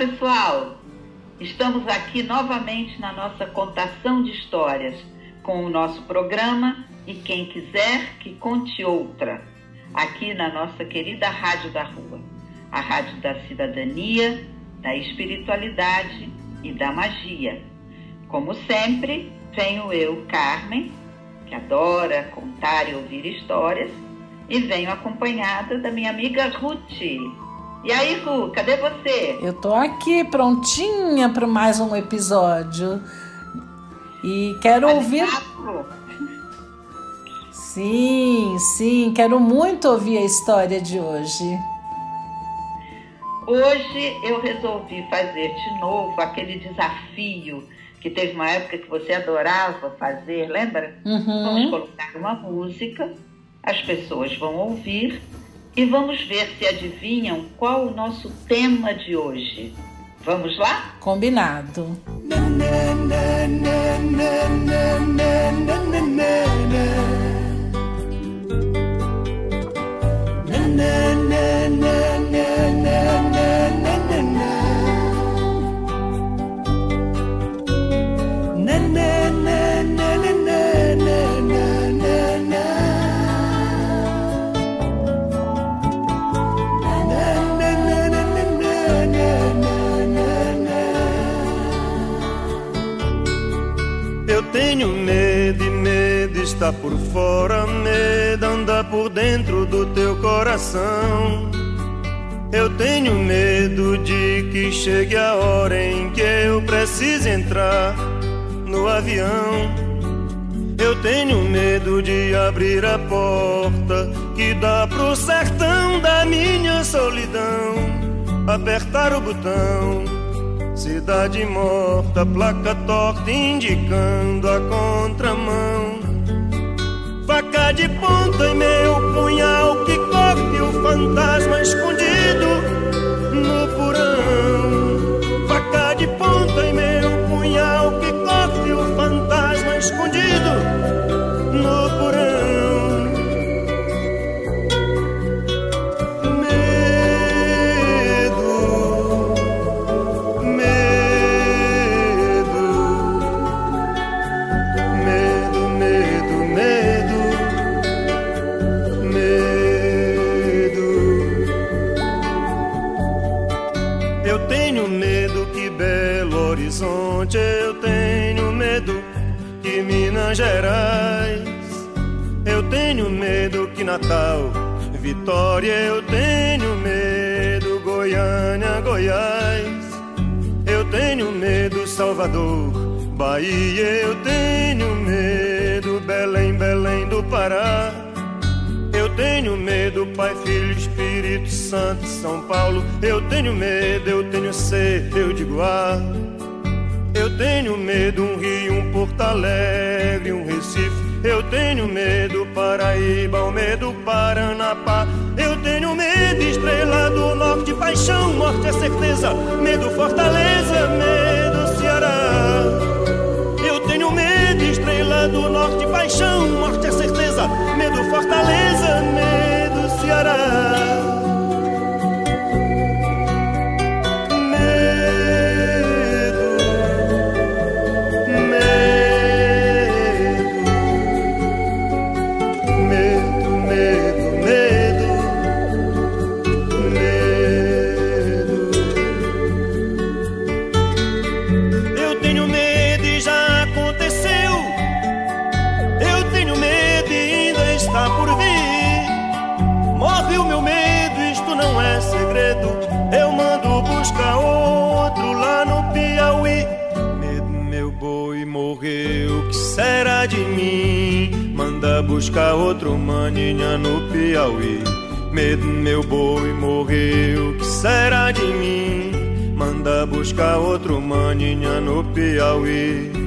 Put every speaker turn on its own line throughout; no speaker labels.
Pessoal! Estamos aqui novamente na nossa contação de histórias com o nosso programa E Quem Quiser Que Conte Outra, aqui na nossa querida Rádio da Rua, a Rádio da Cidadania, da Espiritualidade e da Magia. Como sempre, venho eu, Carmen, que adora contar e ouvir histórias, e venho acompanhada da minha amiga Ruth. E aí, Ru, cadê você?
Eu tô aqui prontinha para mais um episódio. E quero ouvir. Sim, sim, quero muito ouvir a história de hoje.
Hoje eu resolvi fazer de novo aquele desafio que teve uma época que você adorava fazer, lembra?
Uhum.
Vamos colocar uma música, as pessoas vão ouvir e vamos ver se adivinham qual o nosso tema de hoje. Vamos lá?
Combinado.
tenho está por fora, medo anda por dentro do teu coração. Eu tenho medo de que chegue a hora em que eu precise entrar no avião. Eu tenho medo de abrir a porta que dá pro sertão da minha solidão, apertar o botão Cidade morta, placa torta indicando a contramão. Faca de ponta e meu punhal que corte o fantasma escondido no porão. Faca de ponta e meu punhal que corte o fantasma escondido Minas Gerais. Eu tenho medo que Natal, Vitória, eu tenho medo Goiânia, Goiás. Eu tenho medo Salvador, Bahia, eu tenho medo Belém, Belém do Pará. Eu tenho medo, Pai, Filho, Espírito Santo, São Paulo. Eu tenho medo, eu tenho sede, eu digo ah. Tenho medo, um Rio, um Porto Alegre, um Recife. Eu tenho medo, Paraíba, o medo, Paranapá. Eu tenho medo, Estrela do Norte, paixão, morte é certeza. Medo, Fortaleza, medo, Ceará. Eu tenho medo, Estrela do Norte, paixão, morte é certeza. Medo, Fortaleza, medo, Ceará. Buscar outro maninha no Piauí. Medo, meu boi morreu, que será de mim? Manda buscar outro maninha no Piauí.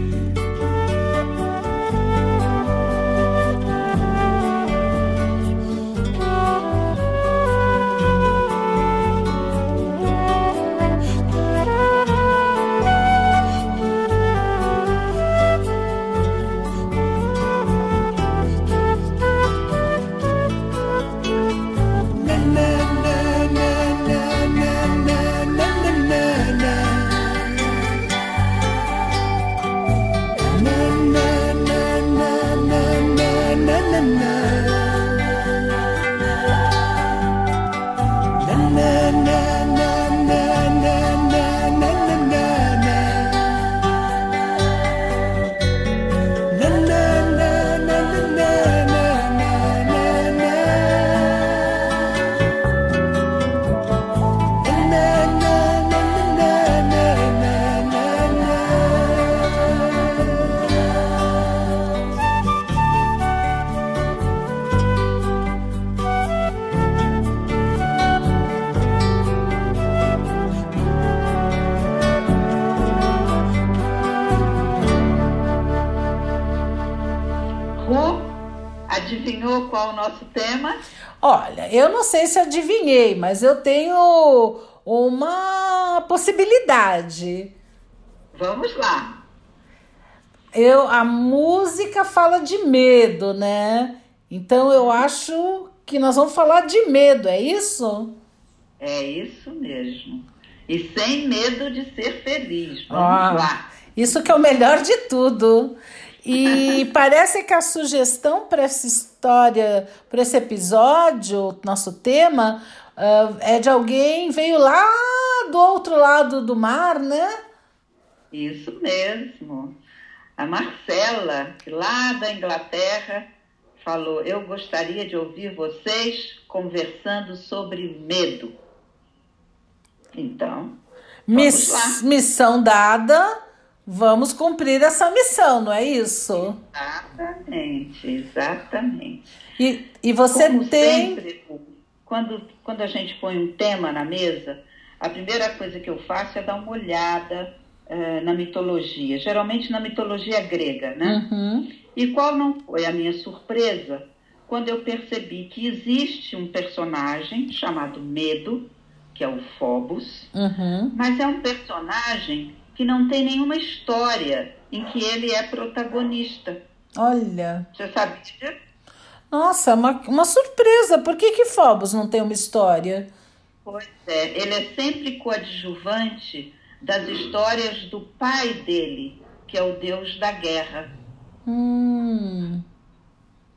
Nosso tema?
Olha, eu não sei se adivinhei, mas eu tenho uma possibilidade.
Vamos lá.
Eu, a música fala de medo, né? Então eu acho que nós vamos falar de medo, é isso?
É isso mesmo. E sem medo de ser feliz. Vamos
Ah,
lá.
Isso que é o melhor de tudo. E parece que a sugestão para essa história, para esse episódio, nosso tema, ah, é de alguém veio lá do outro lado do mar, né?
Isso mesmo. A Marcela, que lá da Inglaterra, falou: Eu gostaria de ouvir vocês conversando sobre medo. Então,
Miss- missão dada, vamos cumprir essa missão, não é isso?
exatamente, exatamente.
E, e você
Como
tem.
sempre, quando, quando a gente põe um tema na mesa, a primeira coisa que eu faço é dar uma olhada eh, na mitologia, geralmente na mitologia grega, né?
Uhum.
E qual não foi a minha surpresa quando eu percebi que existe um personagem chamado Medo, que é o Phobos,
Uhum.
mas é um personagem que não tem nenhuma história em que ele é protagonista.
Olha.
Você sabe?
Nossa, uma, uma surpresa. Por que que Phobos não tem uma história?
Pois é, ele é sempre coadjuvante das histórias do pai dele, que é o deus da guerra.
Hum.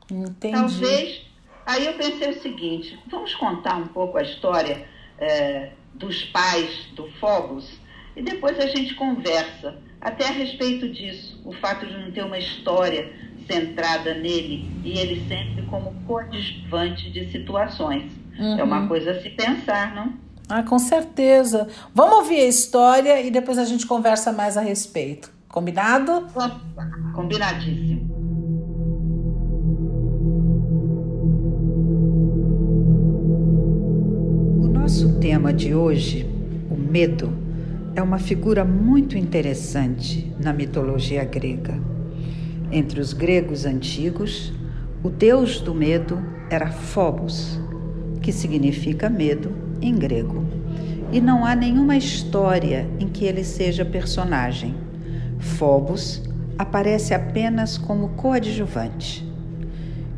Entendi.
Talvez. Aí eu pensei o seguinte: vamos contar um pouco a história eh, dos pais do Phobos e depois a gente conversa até a respeito disso, o fato de não ter uma história centrada nele e ele sempre como coadjuvante de situações. É uma coisa a se pensar, não?
Ah, com certeza. Vamos ouvir a história e depois a gente conversa mais a respeito. Combinado?
Combinadíssimo.
O nosso tema de hoje, o medo, é uma figura muito interessante na mitologia grega. Entre os gregos antigos, o deus do medo era Phobos, que significa medo em grego. E não há nenhuma história em que ele seja personagem. Phobos aparece apenas como coadjuvante.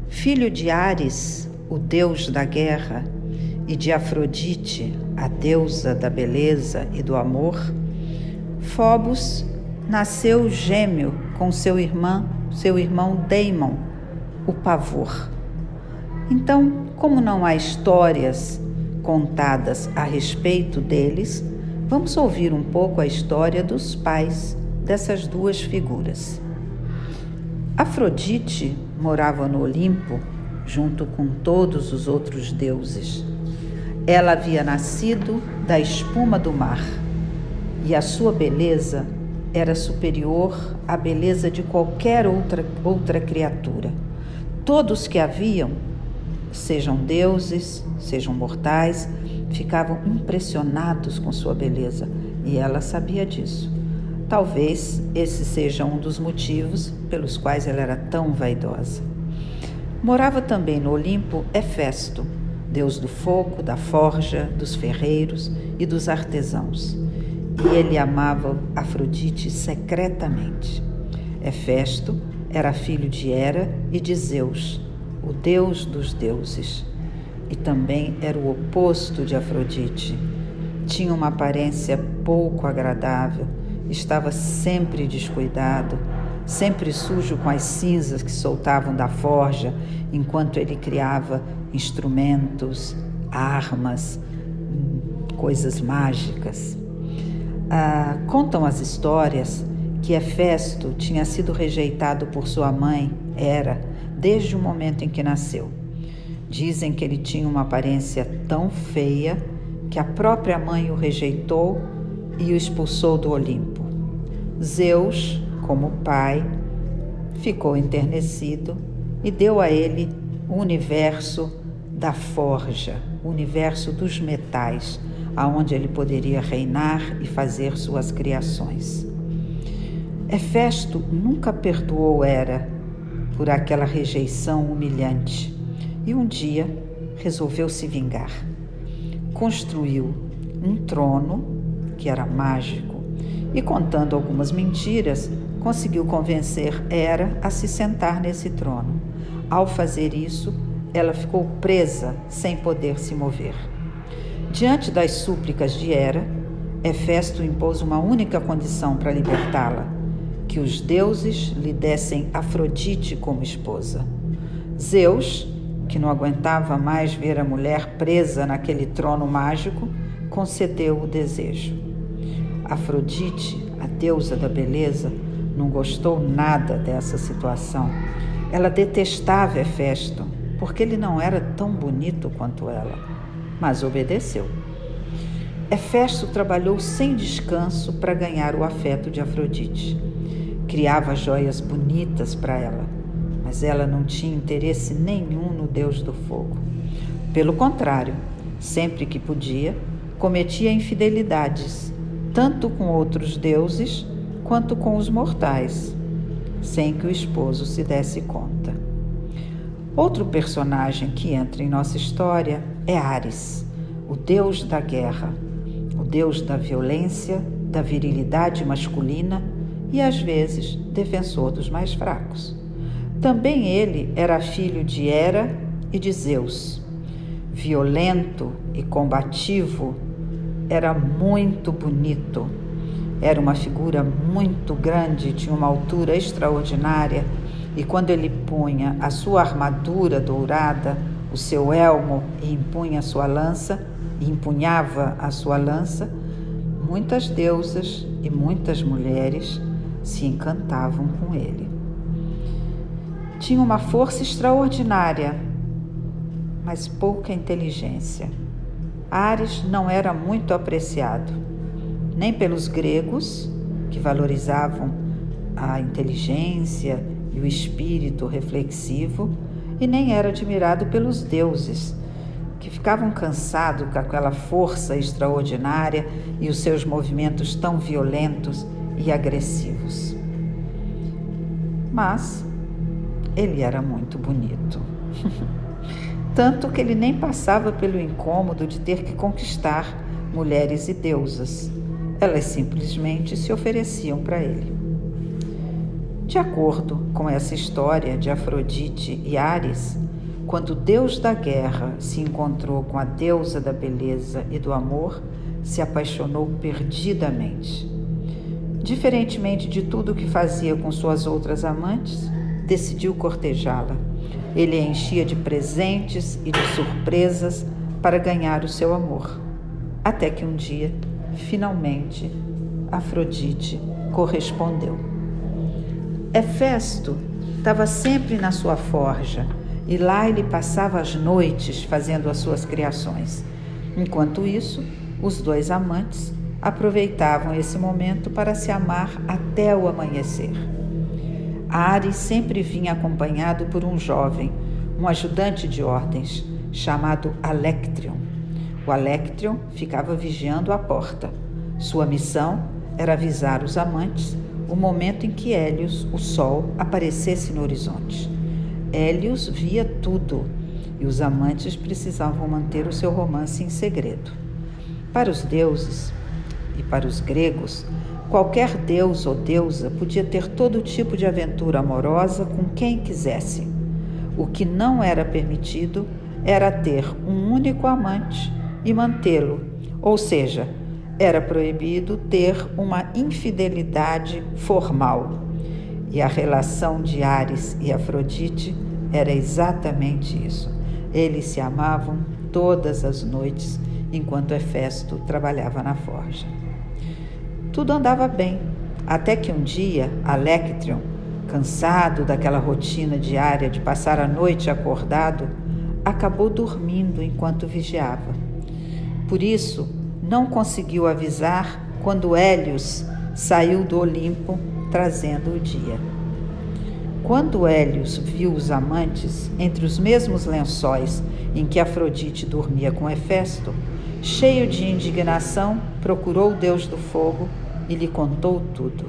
Filho de Ares, o deus da guerra, e de Afrodite, a deusa da beleza e do amor, Phobos nasceu gêmeo com seu irmão, seu irmão Deimon, o pavor. Então, como não há histórias contadas a respeito deles, vamos ouvir um pouco a história dos pais dessas duas figuras. Afrodite morava no Olimpo junto com todos os outros deuses. Ela havia nascido da espuma do mar e a sua beleza era superior à beleza de qualquer outra, outra criatura. Todos que a viam sejam deuses, sejam mortais, ficavam impressionados com sua beleza e ela sabia disso. Talvez esse seja um dos motivos pelos quais ela era tão vaidosa. Morava também no Olimpo Hefesto, deus do fogo, da forja, dos ferreiros e dos artesãos. E ele amava Afrodite secretamente. Hefesto era filho de Hera e de Zeus, o deus dos deuses. E também era o oposto de Afrodite. Tinha uma aparência pouco agradável estava sempre descuidado, sempre sujo com as cinzas que soltavam da forja enquanto ele criava instrumentos, armas, coisas mágicas. Ah, contam as histórias que Hefesto tinha sido rejeitado por sua mãe, Hera, desde o momento em que nasceu. Dizem que ele tinha uma aparência tão feia que a própria mãe o rejeitou e o expulsou do Olimpo. Zeus, como pai, ficou enternecido e deu a ele o universo da forja, o universo dos metais, aonde ele poderia reinar e fazer suas criações. Hefesto nunca perdoou Hera por aquela rejeição humilhante e um dia resolveu se vingar. Construiu um trono que era mágico e, contando algumas mentiras, conseguiu convencer Hera a se sentar nesse trono. Ao fazer isso, ela ficou presa sem poder se mover. Diante das súplicas de Hera, Hefesto impôs uma única condição para libertá-la: que os deuses lhe dessem Afrodite como esposa. Zeus, que não aguentava mais ver a mulher presa naquele trono mágico, concedeu o desejo. Afrodite, a deusa da beleza, não gostou nada dessa situação. Ela detestava Hefesto, porque ele não era tão bonito quanto ela, mas obedeceu. Hefesto trabalhou sem descanso para ganhar o afeto de Afrodite. Criava joias bonitas para ela, mas ela não tinha interesse nenhum no deus do fogo. Pelo contrário, sempre que podia, cometia infidelidades tanto com outros deuses quanto com os mortais, sem que o esposo se desse conta. Outro personagem que entra em nossa história é Ares, o deus da guerra, o deus da violência, da virilidade masculina e às vezes defensor dos mais fracos. Também ele era filho de Hera e de Zeus. Violento e combativo, era muito bonito. Era uma figura muito grande, tinha uma altura extraordinária, e quando ele punha a sua armadura dourada, o seu elmo e impunha a sua lança, e empunhava a sua lança, muitas deusas e muitas mulheres se encantavam com ele. Tinha uma força extraordinária, mas pouca inteligência. Ares não era muito apreciado, nem pelos gregos, que valorizavam a inteligência e o espírito reflexivo, e nem era admirado pelos deuses, que ficavam cansados com aquela força extraordinária e os seus movimentos tão violentos e agressivos. Mas ele era muito bonito. tanto que ele nem passava pelo incômodo de ter que conquistar mulheres e deusas. Elas simplesmente se ofereciam para ele. De acordo com essa história de Afrodite e Ares, quando o deus da guerra se encontrou com a deusa da beleza e do amor, se apaixonou perdidamente. Diferentemente de tudo o que fazia com suas outras amantes, decidiu cortejá-la ele a enchia de presentes e de surpresas para ganhar o seu amor. Até que um dia, finalmente, Afrodite correspondeu. Hefesto estava sempre na sua forja e lá ele passava as noites fazendo as suas criações. Enquanto isso, os dois amantes aproveitavam esse momento para se amar até o amanhecer. Ares sempre vinha acompanhado por um jovem, um ajudante de ordens chamado Alectrion. O Alectrion ficava vigiando a porta. Sua missão era avisar os amantes o momento em que Hélios, o sol, aparecesse no horizonte. Hélios via tudo e os amantes precisavam manter o seu romance em segredo. Para os deuses e para os gregos, qualquer deus ou deusa podia ter todo tipo de aventura amorosa com quem quisesse. O que não era permitido era ter um único amante e mantê-lo, ou seja, era proibido ter uma infidelidade formal. E a relação de Ares e Afrodite era exatamente isso. Eles se amavam todas as noites enquanto Hefesto trabalhava na forja. Tudo andava bem, até que um dia Alectrion, cansado daquela rotina diária de passar a noite acordado, acabou dormindo enquanto vigiava. Por isso, não conseguiu avisar quando Hélios saiu do Olimpo trazendo o dia. Quando Hélios viu os amantes entre os mesmos lençóis em que Afrodite dormia com Hefesto, cheio de indignação, procurou o deus do fogo e lhe contou tudo.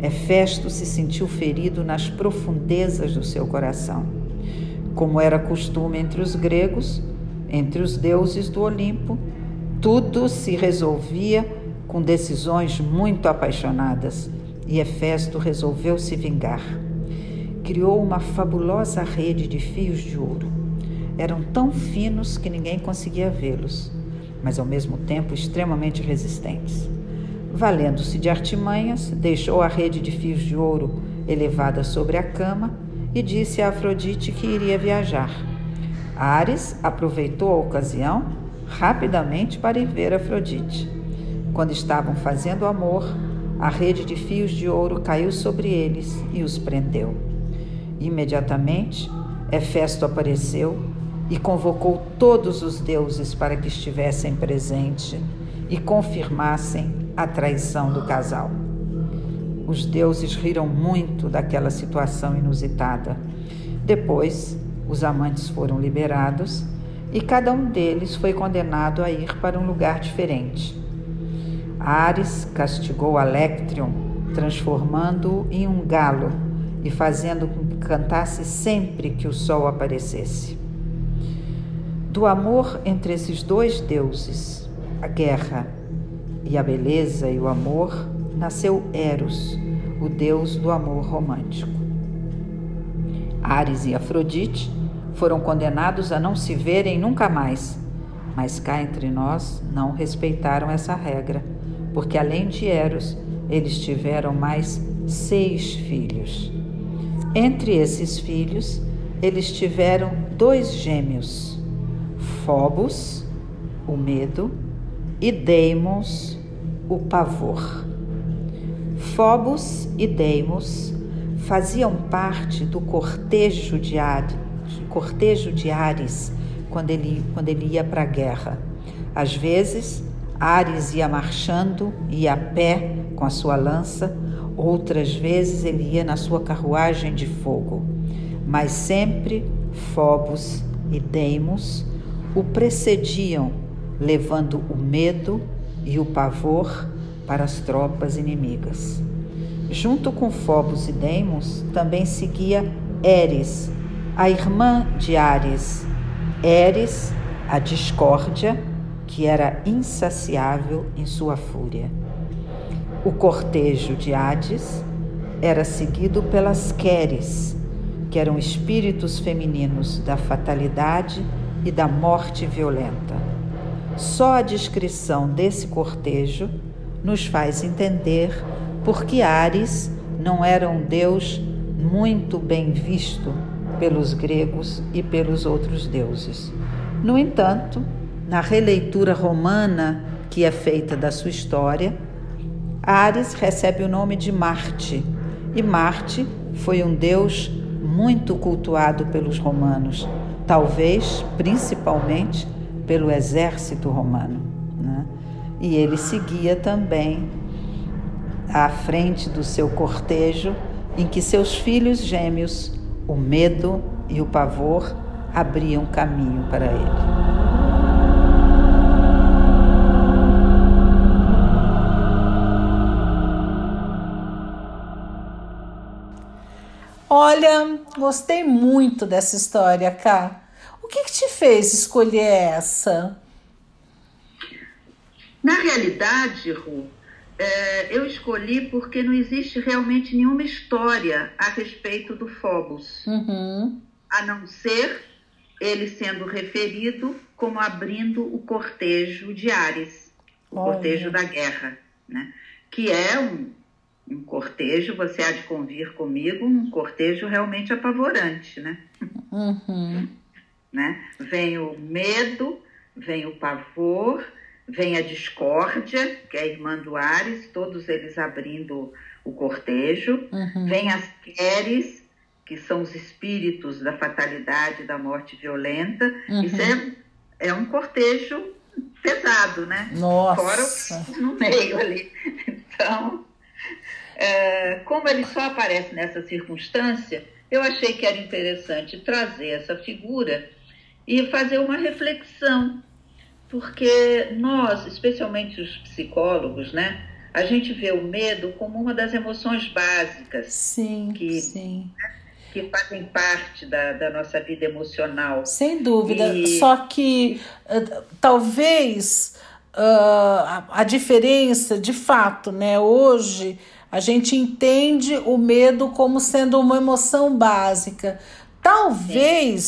Hefesto se sentiu ferido nas profundezas do seu coração. Como era costume entre os gregos, entre os deuses do Olimpo, tudo se resolvia com decisões muito apaixonadas e Hefesto resolveu se vingar criou uma fabulosa rede de fios de ouro. Eram tão finos que ninguém conseguia vê-los, mas ao mesmo tempo extremamente resistentes. Valendo-se de artimanhas, deixou a rede de fios de ouro elevada sobre a cama e disse a Afrodite que iria viajar. Ares aproveitou a ocasião rapidamente para ir ver Afrodite. Quando estavam fazendo amor, a rede de fios de ouro caiu sobre eles e os prendeu. Imediatamente, Hefesto apareceu e convocou todos os deuses para que estivessem presentes e confirmassem a traição do casal. Os deuses riram muito daquela situação inusitada. Depois, os amantes foram liberados e cada um deles foi condenado a ir para um lugar diferente. Ares castigou Alectrion, transformando-o em um galo e fazendo com que cantasse sempre que o sol aparecesse. Do amor entre esses dois deuses, a guerra e a beleza e o amor, nasceu Eros, o deus do amor romântico. Ares e Afrodite foram condenados a não se verem nunca mais, mas cá entre nós não respeitaram essa regra, porque além de Eros, eles tiveram mais seis filhos. Entre esses filhos, eles tiveram dois gêmeos, Phobos, o medo, e Deimos, o pavor. Phobos e Deimos faziam parte do cortejo de, Ares, cortejo de Ares quando ele, quando ele ia para a guerra. Às vezes, Ares ia marchando, ia a pé com a sua lança, Outras vezes ele ia na sua carruagem de fogo, mas sempre Phobos e Deimos o precediam, levando o medo e o pavor para as tropas inimigas. Junto com Phobos e Deimos também seguia Eris, a irmã de Ares, Eris, a discórdia, que era insaciável em sua fúria. O cortejo de Hades era seguido pelas Queres, que eram espíritos femininos da fatalidade e da morte violenta. Só a descrição desse cortejo nos faz entender por que Ares não era um deus muito bem visto pelos gregos e pelos outros deuses. No entanto, na releitura romana que é feita da sua história, Ares recebe o nome de Marte, e Marte foi um deus muito cultuado pelos romanos, talvez principalmente pelo exército romano. Né? E ele seguia também à frente do seu cortejo, em que seus filhos gêmeos, o medo e o pavor abriam caminho para ele.
Olha, gostei muito dessa história, Cá. O que, que te fez escolher essa?
Na realidade, Ru, é, eu escolhi porque não existe realmente nenhuma história a respeito do Phobos,
uhum.
a não ser ele sendo referido como abrindo o cortejo de Ares, o Olha. cortejo da guerra, né? que é um, um cortejo, você há de convir comigo, um cortejo realmente apavorante, né?
Uhum.
né? Vem o medo, vem o pavor, vem a discórdia, que é a irmã do Ares, todos eles abrindo o cortejo,
uhum.
vem as queres, que são os espíritos da fatalidade, da morte violenta.
Uhum.
Isso é, é um cortejo pesado, né?
Nossa.
Fora no meio ali. Então, é, como ele só aparece nessa circunstância, eu achei que era interessante trazer essa figura e fazer uma reflexão, porque nós, especialmente os psicólogos, né, a gente vê o medo como uma das emoções básicas
sim,
que,
sim.
Né, que fazem parte da, da, nossa vida emocional.
Sem dúvida, e... só que uh, talvez uh, a, a diferença, de fato, né, hoje a gente entende o medo como sendo uma emoção básica. Talvez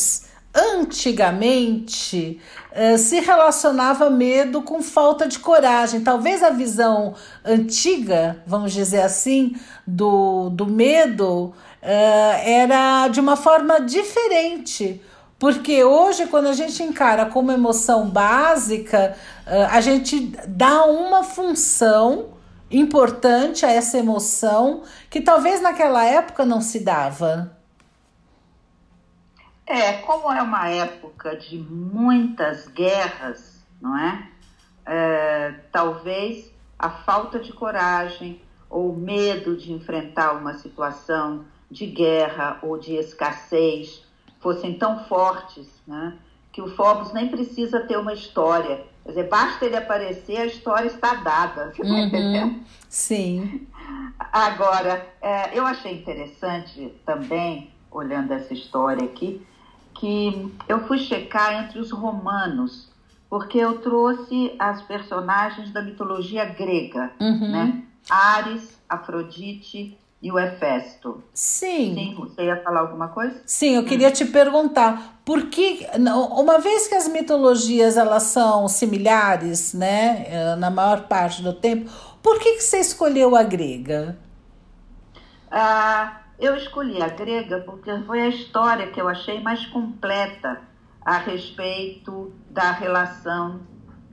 Sim. antigamente eh, se relacionava medo com falta de coragem. Talvez a visão antiga, vamos dizer assim, do, do medo eh, era de uma forma diferente. Porque hoje, quando a gente encara como emoção básica, eh, a gente dá uma função importante a essa emoção que talvez naquela época não se dava.
É, como é uma época de muitas guerras, não é? é talvez a falta de coragem ou medo de enfrentar uma situação de guerra ou de escassez fossem tão fortes, né? Que o Phobos nem precisa ter uma história, Quer dizer, basta ele aparecer, a história está dada. Você
uhum, entendendo? Sim.
Agora, é, eu achei interessante também, olhando essa história aqui, que eu fui checar entre os romanos, porque eu trouxe as personagens da mitologia grega,
uhum.
né? Ares, Afrodite, e o Hefesto.
Sim.
Sim, você ia falar alguma coisa?
Sim, eu queria te perguntar, por que, uma vez que as mitologias elas são similares, né, eh, na maior parte do tempo, por que, que você escolheu a grega?
Ah, eu escolhi a grega porque foi a história que eu achei mais completa a respeito da relação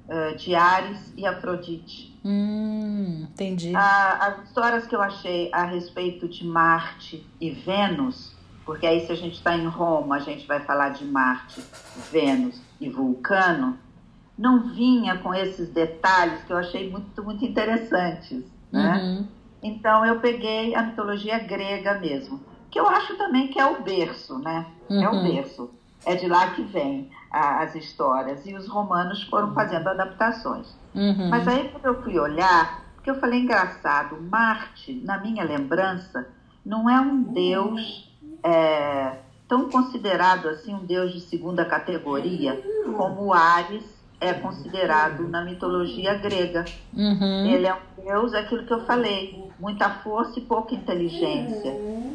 uh, de Ares e Afrodite.
Hum, entendi.
as histórias que eu achei a respeito de Marte e Vênus, porque aí se a gente está em Roma, a gente vai falar de Marte, Vênus e Vulcano, não vinha com esses detalhes que eu achei muito, muito interessantes, né?
Uhum.
Então eu peguei a mitologia grega mesmo, que eu acho também que é o berço, né?
Uhum.
É o uhum. berço. É de lá que vem a, as histórias. E os romanos foram fazendo adaptações.
Uhum.
Mas aí quando eu fui olhar, porque eu falei engraçado, Marte, na minha lembrança, não é um deus é, tão considerado assim, um deus de segunda categoria, como Ares é considerado na mitologia grega.
Uhum.
Ele é um deus, é aquilo que eu falei, muita força e pouca inteligência.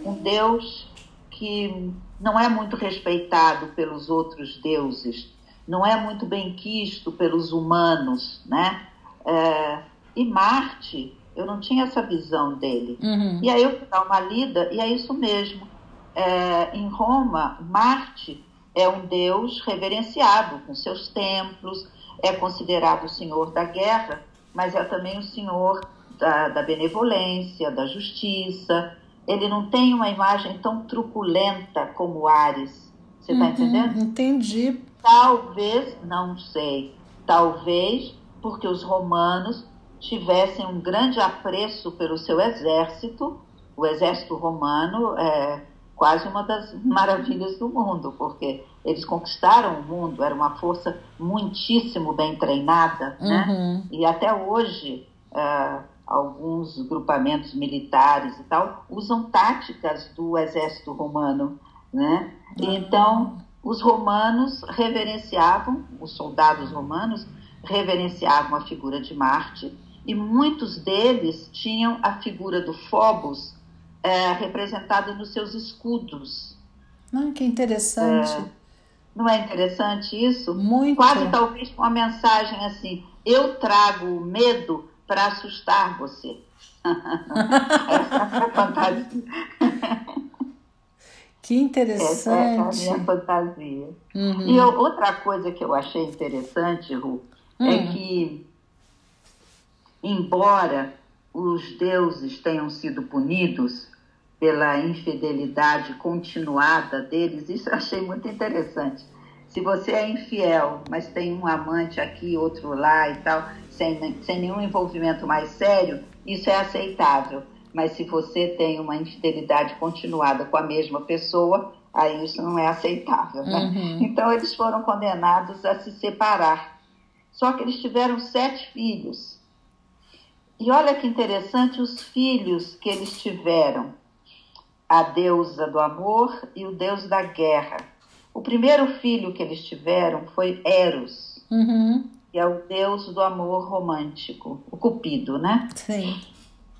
Um deus que não é muito respeitado pelos outros deuses não é muito bem quisto pelos humanos, né? É, e Marte, eu não tinha essa visão dele.
Uhum.
E aí eu fui dar uma lida e é isso mesmo. É, em Roma, Marte é um deus reverenciado com seus templos, é considerado o senhor da guerra, mas é também o senhor da, da benevolência, da justiça. Ele não tem uma imagem tão truculenta como Ares. Você está
uhum,
entendendo?
Entendi.
Talvez, não sei, talvez porque os romanos tivessem um grande apreço pelo seu exército, o exército romano, é, quase uma das maravilhas do mundo, porque eles conquistaram o mundo, era uma força muitíssimo bem treinada, né?
Uhum.
E até hoje, uh, alguns grupamentos militares e tal usam táticas do exército romano, né? Uhum. Então, os romanos reverenciavam, os soldados romanos reverenciavam a figura de Marte e muitos deles tinham a figura do Phobos é, representada nos seus escudos.
Ah, que interessante. É,
não é interessante isso?
Muito.
Quase talvez com uma mensagem assim: eu trago o medo para assustar você. Essa é a fantasia.
Que interessante. Essa é a
minha fantasia. Uhum. E eu, outra coisa que eu achei interessante, Ru, uhum. é que, embora os deuses tenham sido punidos pela infidelidade continuada deles, isso eu achei muito interessante. Se você é infiel, mas tem um amante aqui, outro lá e tal, sem, sem nenhum envolvimento mais sério, isso é aceitável. Mas se você tem uma infidelidade continuada com a mesma pessoa, aí isso não é aceitável. Né? Uhum. Então eles foram condenados a se separar. Só que eles tiveram sete filhos. E olha que interessante os filhos que eles tiveram: a deusa do amor e o deus da guerra. O primeiro filho que eles tiveram foi Eros,
uhum.
que é o deus do amor romântico, o Cupido, né?
Sim.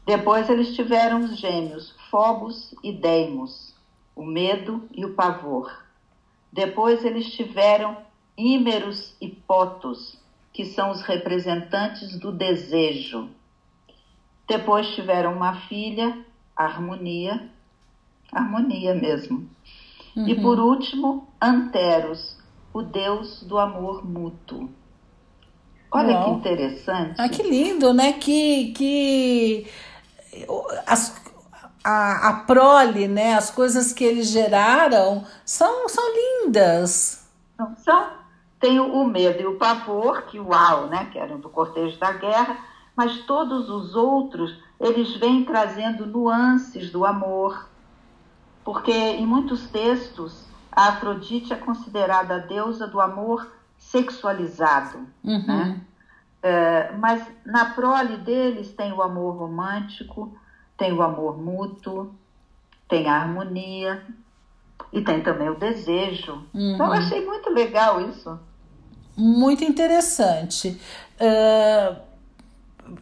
Depois eles tiveram os gêmeos Phobos e Deimos, o medo e o pavor. Depois eles tiveram Ímeros e Potos, que são os representantes do desejo. Depois tiveram uma filha, Harmonia, harmonia mesmo. Uhum. E por último, Anteros, o deus do amor mútuo. Olha Uau. que interessante.
Ah, que lindo, né? Que, que as, a, a prole, né? As coisas que eles geraram são, são lindas.
Não são? Tem o medo e o pavor, que uau, né? Que eram do cortejo da guerra, mas todos os outros, eles vêm trazendo nuances do amor, porque em muitos textos a Afrodite é considerada a deusa do amor sexualizado.
Uhum.
Né? É, mas na prole deles tem o amor romântico, tem o amor mútuo, tem a harmonia e tem também o desejo. Uhum. Então eu achei muito legal isso.
Muito interessante. Uh,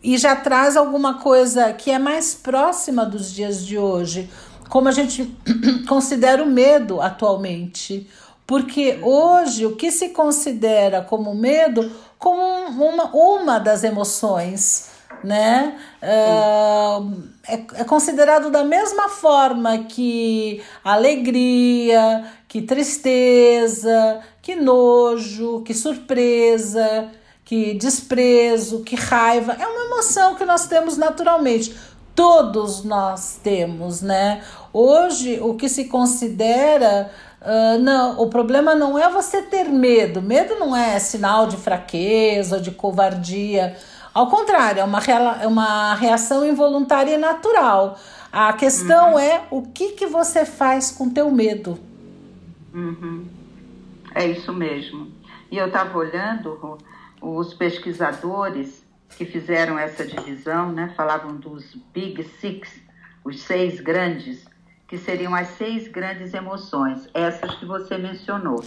e já traz alguma coisa que é mais próxima dos dias de hoje como a gente considera o medo atualmente. Porque hoje o que se considera como medo como uma, uma das emoções, né? É, é, considerado da mesma forma que alegria, que tristeza, que nojo, que surpresa, que desprezo, que raiva. É uma emoção que nós temos naturalmente todos nós temos, né? Hoje, o que se considera. Uh, não, o problema não é você ter medo. Medo não é sinal de fraqueza ou de covardia. Ao contrário, é uma, é uma reação involuntária e natural. A questão uhum. é o que, que você faz com teu medo.
Uhum. É isso mesmo. E eu estava olhando os pesquisadores que fizeram essa divisão, né, falavam dos Big Six, os seis grandes, que seriam as seis grandes emoções, essas que você mencionou,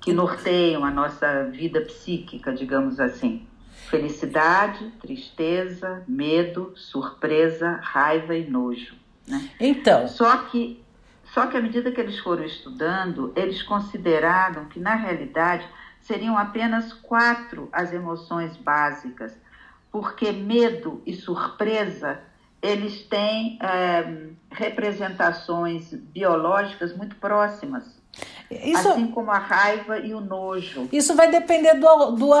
que norteiam a nossa vida psíquica, digamos assim. Felicidade, tristeza, medo, surpresa, raiva e nojo. Né?
Então.
Só que, só que à medida que eles foram estudando, eles consideraram que, na realidade, seriam apenas quatro as emoções básicas porque medo e surpresa eles têm é, representações biológicas muito próximas. Isso, assim como a raiva e o nojo.
Isso vai depender do, do,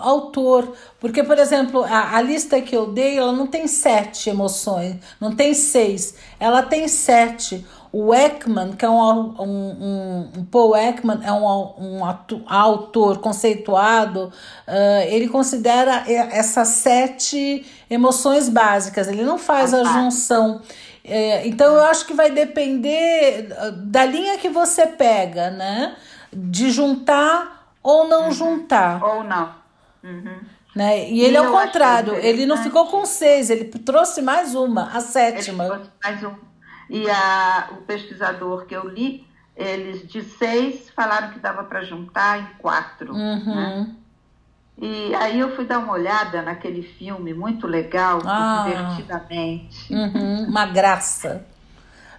autor. Porque, por exemplo, a, a, lista que eu dei, ela não tem sete emoções, não tem seis, ela tem sete. O Ekman, que é um, um, um, Paul Ekman, é um, um autor conceituado, uh, ele considera essas sete emoções básicas, ele não faz a junção. É, então eu acho que vai depender da linha que você pega, né? De juntar ou não
uhum.
juntar.
Ou não. Uhum.
Né? E ele, e ao contrário, ele não ficou com seis, ele trouxe mais uma, a sétima.
Ele mais um. E a, o pesquisador que eu li, eles de seis falaram que dava para juntar em quatro.
Uhum.
Né? E aí eu fui dar uma olhada naquele filme muito legal, ah. Divertidamente.
Uhum, uma graça.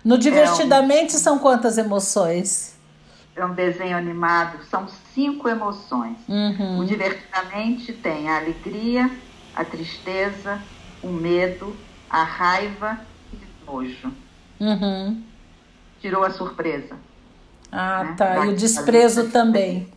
No Divertidamente é um, são quantas emoções?
É um desenho animado, são cinco emoções.
Uhum.
O Divertidamente tem a alegria, a tristeza, o medo, a raiva e o nojo.
Uhum.
Tirou a surpresa.
Ah, né? tá. E o desprezo também.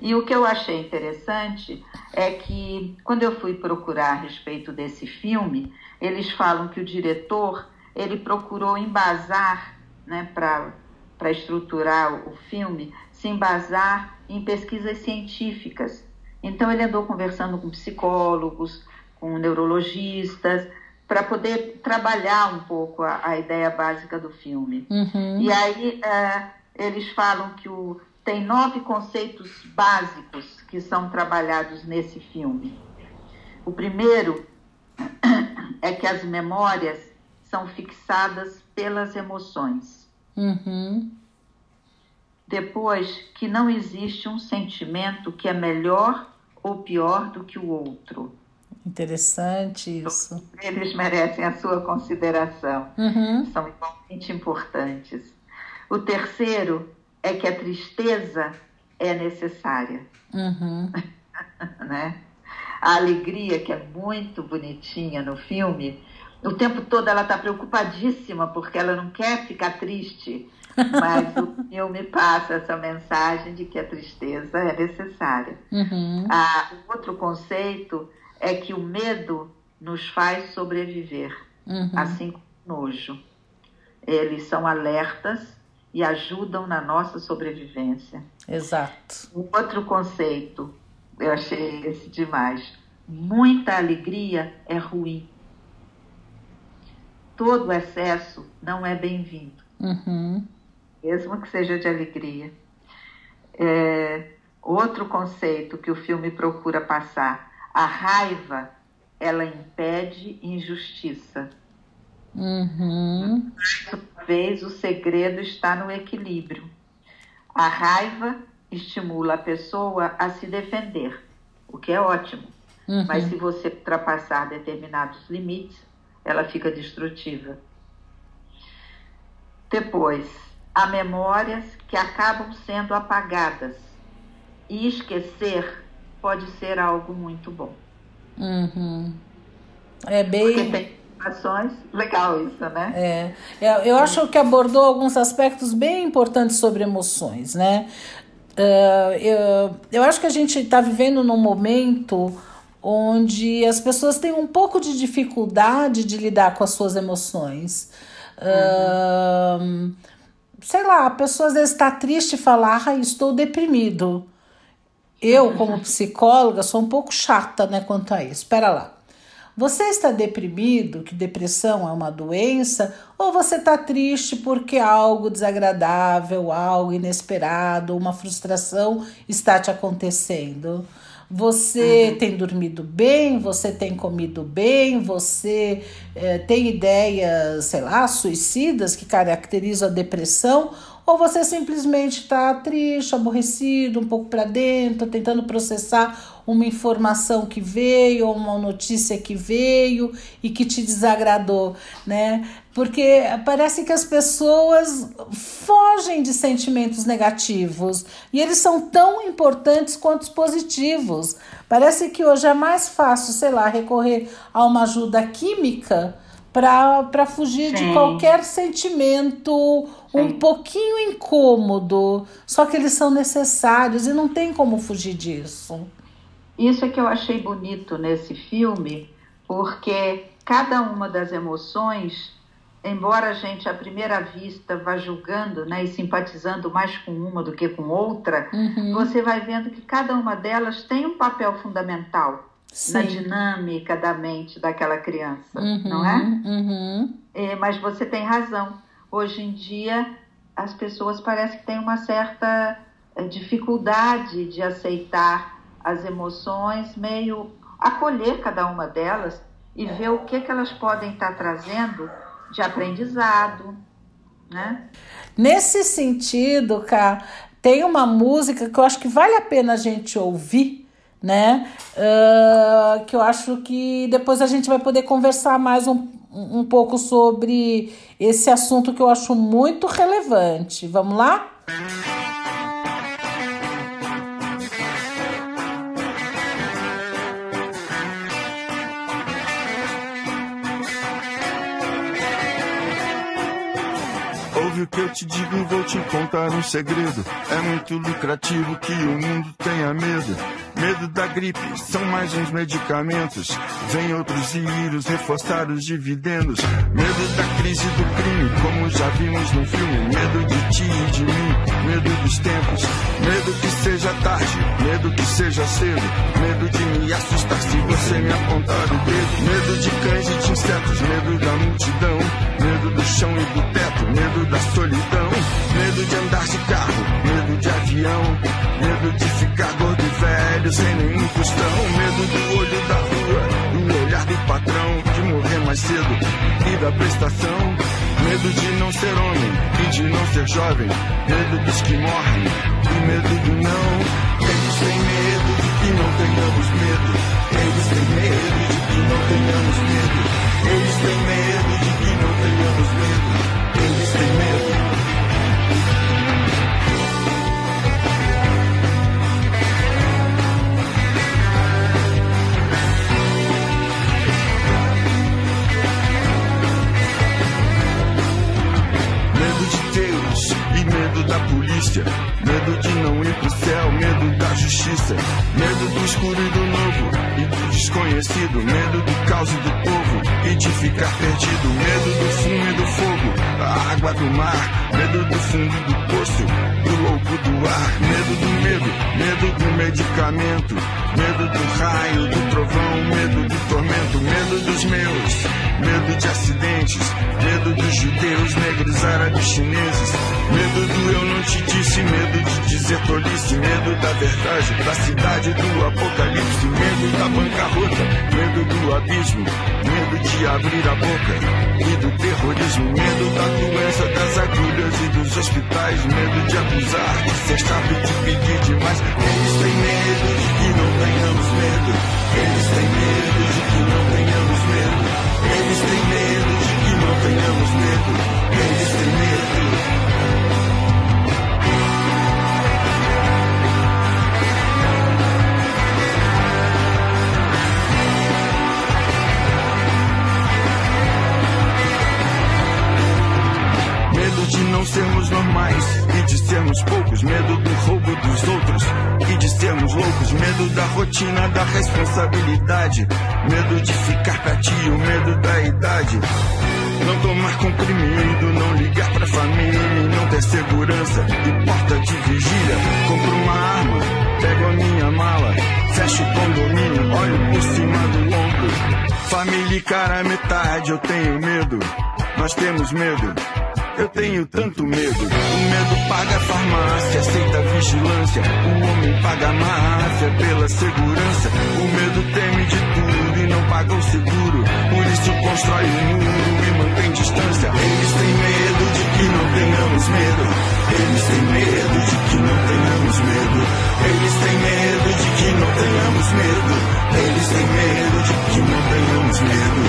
E o que eu achei interessante é que, quando eu fui procurar a respeito desse filme, eles falam que o diretor ele procurou embasar, né, para estruturar o filme, se embasar em pesquisas científicas. Então, ele andou conversando com psicólogos, com neurologistas, para poder trabalhar um pouco a, a, ideia básica do filme.
Uhum.
E aí, uh, eles falam que o tem nove conceitos básicos que são trabalhados nesse filme. O primeiro é que as memórias são fixadas pelas emoções.
Uhum.
Depois, que não existe um sentimento que é melhor ou pior do que o outro.
Interessante isso.
Eles merecem a sua consideração.
Uhum.
São igualmente importantes. O terceiro é que a tristeza é necessária.
Uhum.
né? A alegria, que é muito bonitinha no filme, o tempo todo ela está preocupadíssima porque ela não quer ficar triste, mas o filme passa essa mensagem de que a tristeza é necessária.
Uhum.
Ah, o outro conceito é que o medo nos faz sobreviver,
uhum.
assim como o nojo. Eles são alertas e ajudam na nossa sobrevivência.
Exato.
Um outro conceito, eu achei esse demais. Muita alegria é ruim. Todo excesso não é bem-vindo.
Uhum.
Mesmo que seja de alegria. É, outro conceito que o filme procura passar: a raiva, ela impede injustiça.
Uhum.
Mais uma vez, o segredo está no equilíbrio. A raiva estimula a pessoa a se defender, o que é ótimo.
Uhum.
Mas se você ultrapassar determinados limites, ela fica destrutiva. Depois, há memórias que acabam sendo apagadas. E esquecer pode ser algo muito bom.
Uhum. É bem.
Porque tem ações, legal isso, né?
É, é, eu acho que abordou alguns aspectos bem importantes sobre emoções, né? Uh, eu, eu acho que a gente está vivendo num momento onde as pessoas têm um pouco de dificuldade de lidar com as suas emoções. Uhum. Uh, sei lá, a pessoa às vezes está triste e fala, ah, estou deprimido. Eu, como psicóloga, sou um pouco chata né, quanto a isso. Espera lá. Você está deprimido, que depressão é uma doença, ou você está triste porque algo desagradável, algo inesperado, uma frustração está te acontecendo? Você uhum. tem dormido bem, você tem comido bem, você é, tem ideias, sei lá, suicidas que caracterizam a depressão, ou você simplesmente está triste, aborrecido, um pouco para dentro, tentando processar uma informação que veio, ou uma notícia que veio e que te desagradou, né? Porque parece que as pessoas fogem de sentimentos negativos e eles são tão importantes quanto os positivos. Parece que hoje é mais fácil, sei lá, recorrer a uma ajuda química para fugir Sim. de qualquer sentimento Sim. um pouquinho incômodo. Só que eles são necessários e não tem como fugir disso.
Isso é que eu achei bonito nesse filme, porque cada uma das emoções, embora a gente à primeira vista vá julgando né, e simpatizando mais com uma do que com outra,
uhum.
você vai vendo que cada uma delas tem um papel fundamental
Sim.
na dinâmica da mente daquela criança,
uhum,
não é?
Uhum.
É, mas você tem razão. Hoje em dia, as pessoas parecem que têm uma certa é, dificuldade de aceitar as emoções, meio acolher cada uma delas e ver o que, que elas podem estar trazendo de aprendizado, né?
Nesse sentido, Cá, tem uma música que eu acho que vale a pena a gente ouvir, né? Uh, que eu acho que depois a gente vai poder conversar mais um, um pouco sobre esse assunto que eu acho muito relevante. Vamos lá? Música
o que eu te digo, vou te contar um segredo. É muito lucrativo que o mundo tenha medo. Medo da gripe, são mais uns medicamentos. Vem outros vírus reforçar os dividendos. Medo da crise do crime, como já vimos no filme. Medo de ti e de mim, medo dos tempos. Medo que seja tarde, medo que seja cedo. Medo de me assustar se você me apontar o dedo. Medo de cães e de insetos, medo da multidão. Medo do chão e do teto, medo da solidão. Medo de andar de carro, medo de avião. Medo de ficar gordo e velho sem nenhum custão. Medo do olho da rua, do olhar do patrão. De morrer mais cedo e da prestação. Medo de não ser homem e de não ser jovem. Medo dos que morrem e medo do não. Eles têm medo de que não tenhamos medo. Eles têm medo de que não tenhamos medo. Eles têm medo de que não tenhamos medo. Eles têm medo. Medo medo da polícia. Medo de não ir pro céu, medo da justiça. Medo do escuro e do novo e do desconhecido. Medo do caos e do povo e de ficar perdido. Medo do fumo e do fogo, a água do mar. Medo do fundo do poço, do louco do ar. Medo do medo, medo do medicamento. Medo do raio, do trovão, medo do tormento. Medo dos meus, medo de acidentes. Medo dos judeus, negros, árabes, chineses. Medo do eu não te disse, medo de dizer tolice, medo da verdade, da cidade do apocalipse, medo da bancarrota, medo do abismo, medo de abrir a boca e do terrorismo, medo da doença, das agulhas e dos hospitais, medo de abusar, de ser de pedir demais. Eles têm medo de que não tenhamos medo, eles têm medo de que não tenhamos medo, eles têm medo de que não tenhamos medo, eles de não sermos normais e de sermos poucos, medo do roubo dos outros e de sermos loucos, medo da rotina, da responsabilidade, medo de ficar pra ti, o medo da idade. Não tomar comprimido, não ligar pra família, não ter segurança e porta de vigília. Compro uma arma, pego a minha mala, fecho o condomínio, olho por cima do ombro. Família e cara metade, eu tenho medo, nós temos medo. Eu tenho tanto medo. O medo paga a farmácia, aceita a vigilância. O homem paga a máfia pela segurança. O medo teme de tudo e não paga o seguro. Por isso constrói um muro e mantém distância. Eles têm medo de que não tenhamos medo. Eles têm medo de que não tenhamos medo. Eles têm medo de que tenhamos medo. Eles têm medo de que não tenhamos medo.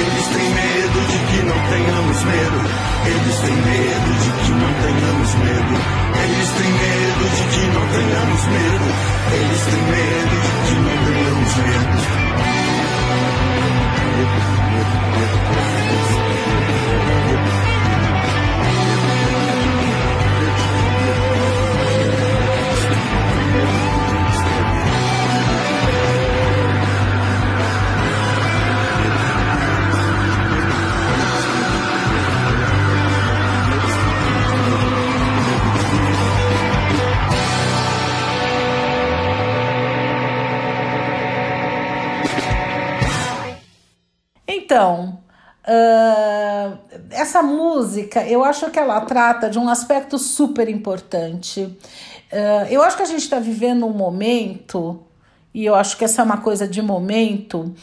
Eles têm medo de que não tenhamos medo. Eles têm medo de que não tenhamos medo. Eles têm medo de que não tenhamos medo. Eles têm medo de que não tenhamos medo.
Então, Uh, essa música, eu acho que ela trata de um aspecto super importante. Uh, eu acho que a gente está vivendo um momento, e eu acho que essa é uma coisa de momento,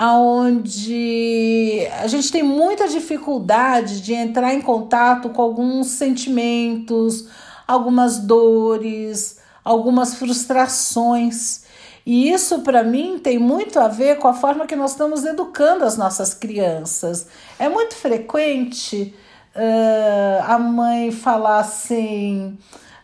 onde a gente tem muita dificuldade de entrar em contato com alguns sentimentos, algumas dores, algumas frustrações. E isso, para mim, tem muito a ver com a forma que nós estamos educando as nossas crianças. É muito frequente uh, a mãe falar assim: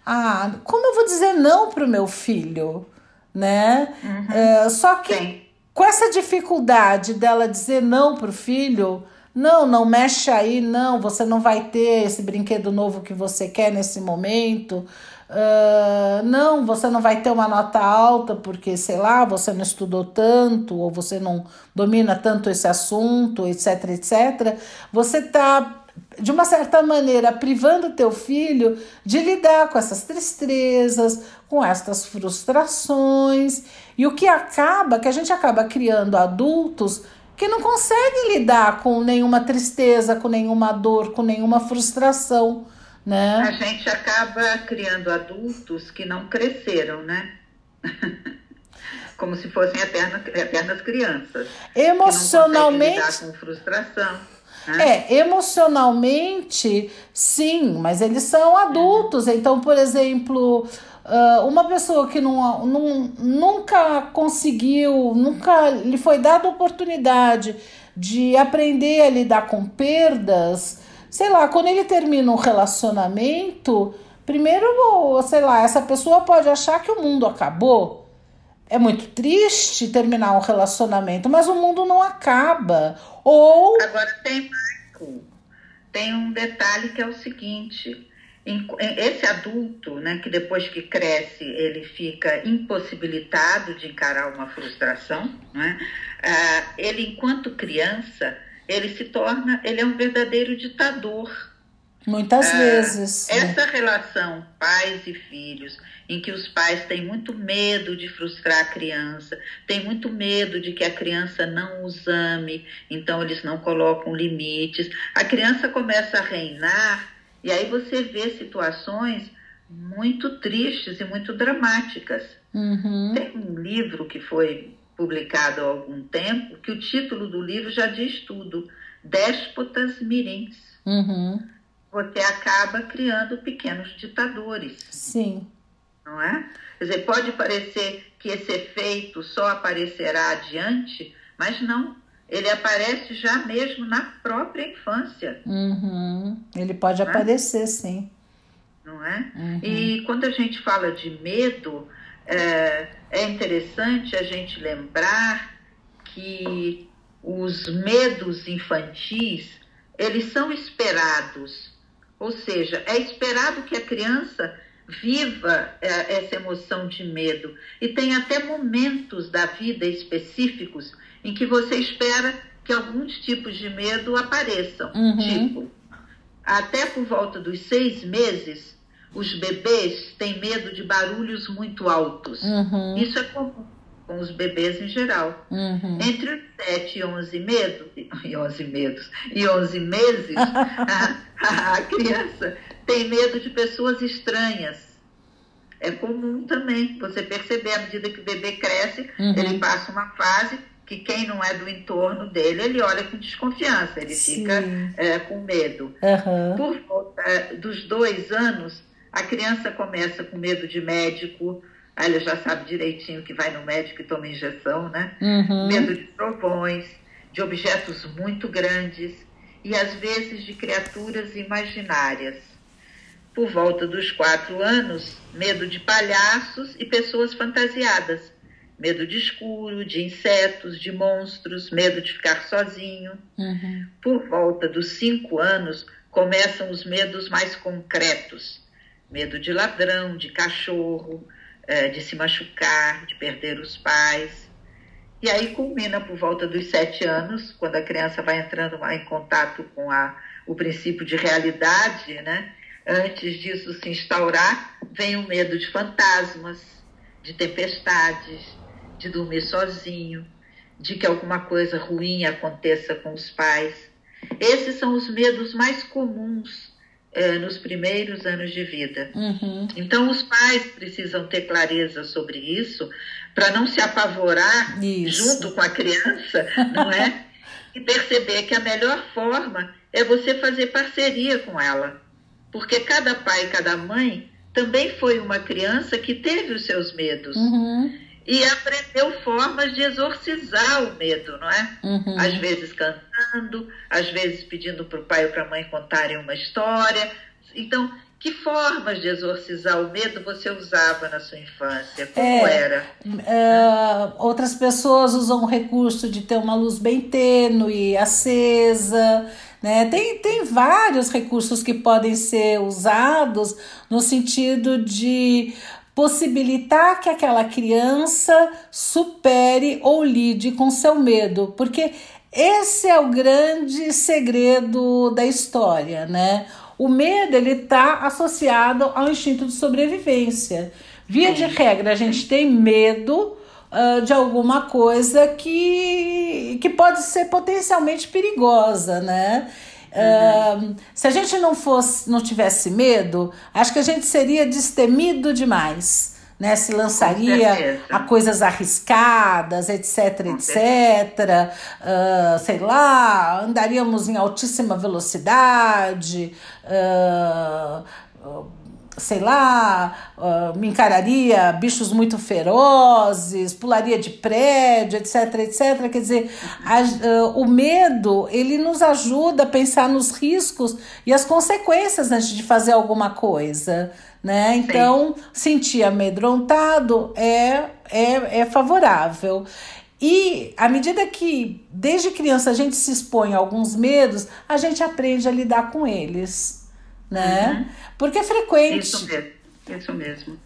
ah, como eu vou dizer não para o meu filho? Né? Uhum. Uh, só que Sim. com essa dificuldade dela dizer não para o filho, não, não mexe aí, não, você não vai ter esse brinquedo novo que você quer nesse momento. Uh, não, você não vai ter uma nota alta porque, sei lá, você não estudou tanto ou você não domina tanto esse assunto, etc, etc. Você está, de uma certa maneira, privando teu filho de lidar com essas tristezas, com estas frustrações. E o que acaba, que a gente acaba criando adultos que não conseguem lidar com nenhuma tristeza, com nenhuma dor, com nenhuma frustração né?
A gente acaba criando adultos que não cresceram, né? Como se fossem eternas, eternas crianças.
Emocionalmente.
Com frustração. Né?
É, emocionalmente, sim, mas eles são adultos. Uhum. Então, por exemplo, ah, uma pessoa que não, não, nunca conseguiu, nunca lhe foi dada oportunidade de aprender a lidar com perdas, sei lá, quando ele termina um relacionamento, primeiro, sei lá, essa pessoa pode achar que o mundo acabou. É muito triste terminar um relacionamento, mas o mundo não acaba. Ou.
Agora tem mais. Tem um detalhe que é o seguinte: esse adulto, né, que depois que cresce ele fica impossibilitado de encarar uma frustração, né, ele enquanto criança ele se torna, ele é um verdadeiro ditador.
Muitas ah, vezes.
Né? Essa né? relação pais e filhos, em que os pais têm muito medo de frustrar a criança, têm muito medo de que a criança não os ame, então eles não colocam limites. A criança começa a reinar e aí você vê situações muito tristes e muito dramáticas.
Uhum.
Tem um livro que foi publicado há algum tempo, que o título do livro já diz tudo: Déspotas Mirins.
Uhum.
Você acaba criando pequenos ditadores.
Sim.
Não é? Quer dizer, pode parecer que esse efeito só aparecerá adiante, mas não. Ele aparece já mesmo na própria infância.
Uhum. Ele pode aparecer, sim.
Não é? Uhum. E quando a gente fala de medo, é, é interessante a gente lembrar que os medos infantis, eles são esperados. Ou seja, é esperado que a criança viva é, essa emoção de medo. E tem até momentos da vida específicos em que você espera que alguns tipos de medo apareçam.
Uhum.
Tipo, até por volta dos seis meses, os bebês têm medo de barulhos muito altos.
Uhum.
Isso é comum com os bebês em geral.
Uhum.
Entre os 7 e 11 medos, e 11 medos, e 11 meses, a, a criança tem medo de pessoas estranhas. É comum também você perceber, à medida que o bebê cresce, uhum. ele passa uma fase que quem não é do entorno dele, ele olha com desconfiança, ele Sim. fica é, com medo.
Uhum.
Por volta dos dois anos, a criança começa com medo de médico, aí ela já sabe direitinho que vai no médico e toma injeção, né?
Uhum.
Medo de trovões, de objetos muito grandes e às vezes de criaturas imaginárias. Por volta dos quatro anos, medo de palhaços e pessoas fantasiadas. Medo de escuro, de insetos, de monstros, medo de ficar sozinho.
Uhum.
Por volta dos cinco anos, começam os medos mais concretos medo de ladrão, de cachorro, é, de se machucar, de perder os pais. E aí culmina por volta dos sete anos, quando a criança vai entrando em contato com a, o princípio de realidade, né? Antes disso se instaurar, vem o medo de fantasmas, de tempestades, de dormir sozinho, de que alguma coisa ruim aconteça com os pais. Esses são os medos mais comuns é, nos primeiros anos de vida.
Uhum.
Então, os pais precisam ter clareza sobre isso para não se apavorar
Isso.
junto com a criança, não é? e perceber que a melhor forma é você fazer parceria com ela. Porque cada pai e cada mãe também foi uma criança que teve os seus medos.
Uhum.
E aprendeu formas de exorcizar o medo, não é?
Uhum.
Às vezes cantando, às vezes pedindo para o pai ou para a mãe contarem uma história. Então, que formas de exorcizar o medo você usava na sua infância? Como
É.
era?
É, outras pessoas usam o recurso de ter uma luz bem tênue, acesa. Né? Tem, tem vários recursos que podem ser usados no sentido de possibilitar que aquela criança supere ou lide com seu medo, porque esse é o grande segredo da história, né? O medo ele está associado ao instinto de sobrevivência. Via de regra, a gente tem medo uh, de alguma coisa que, que pode ser potencialmente perigosa, né? Uhum. Uh, se a gente não fosse, não tivesse medo, acho que a gente seria destemido demais. Né, se lançaria a coisas arriscadas, etc, etc. Uh, sei lá, andaríamos em altíssima velocidade, uh, sei lá, uh, me encararia bichos muito ferozes, pularia de prédio, etc, etc. Quer dizer, a, uh, o medo, ele nos ajuda a pensar nos riscos e as consequências antes de fazer alguma coisa, né? Então, Sim. sentir amedrontado é, é, é favorável. E à medida que, desde criança, a gente se expõe a alguns medos, a gente aprende a lidar com eles né? Uhum. Porque é frequente.
Isso mesmo, isso mesmo.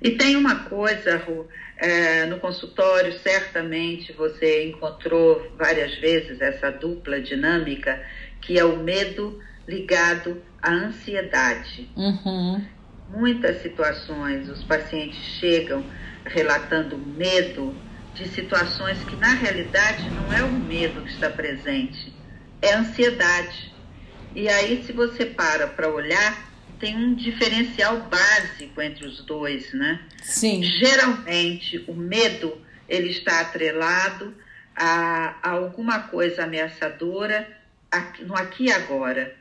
E tem uma coisa, Ru, é, no consultório, certamente você encontrou várias vezes essa dupla dinâmica, que é o medo ligado à ansiedade.
Uhum.
Muitas situações, os pacientes chegam relatando medo de situações que, na realidade, não é o medo que está presente, é a ansiedade. E aí, se você para para olhar, tem um diferencial básico entre os dois, né?
Sim.
Geralmente, o medo ele está atrelado a, a alguma coisa ameaçadora aqui, no aqui e agora.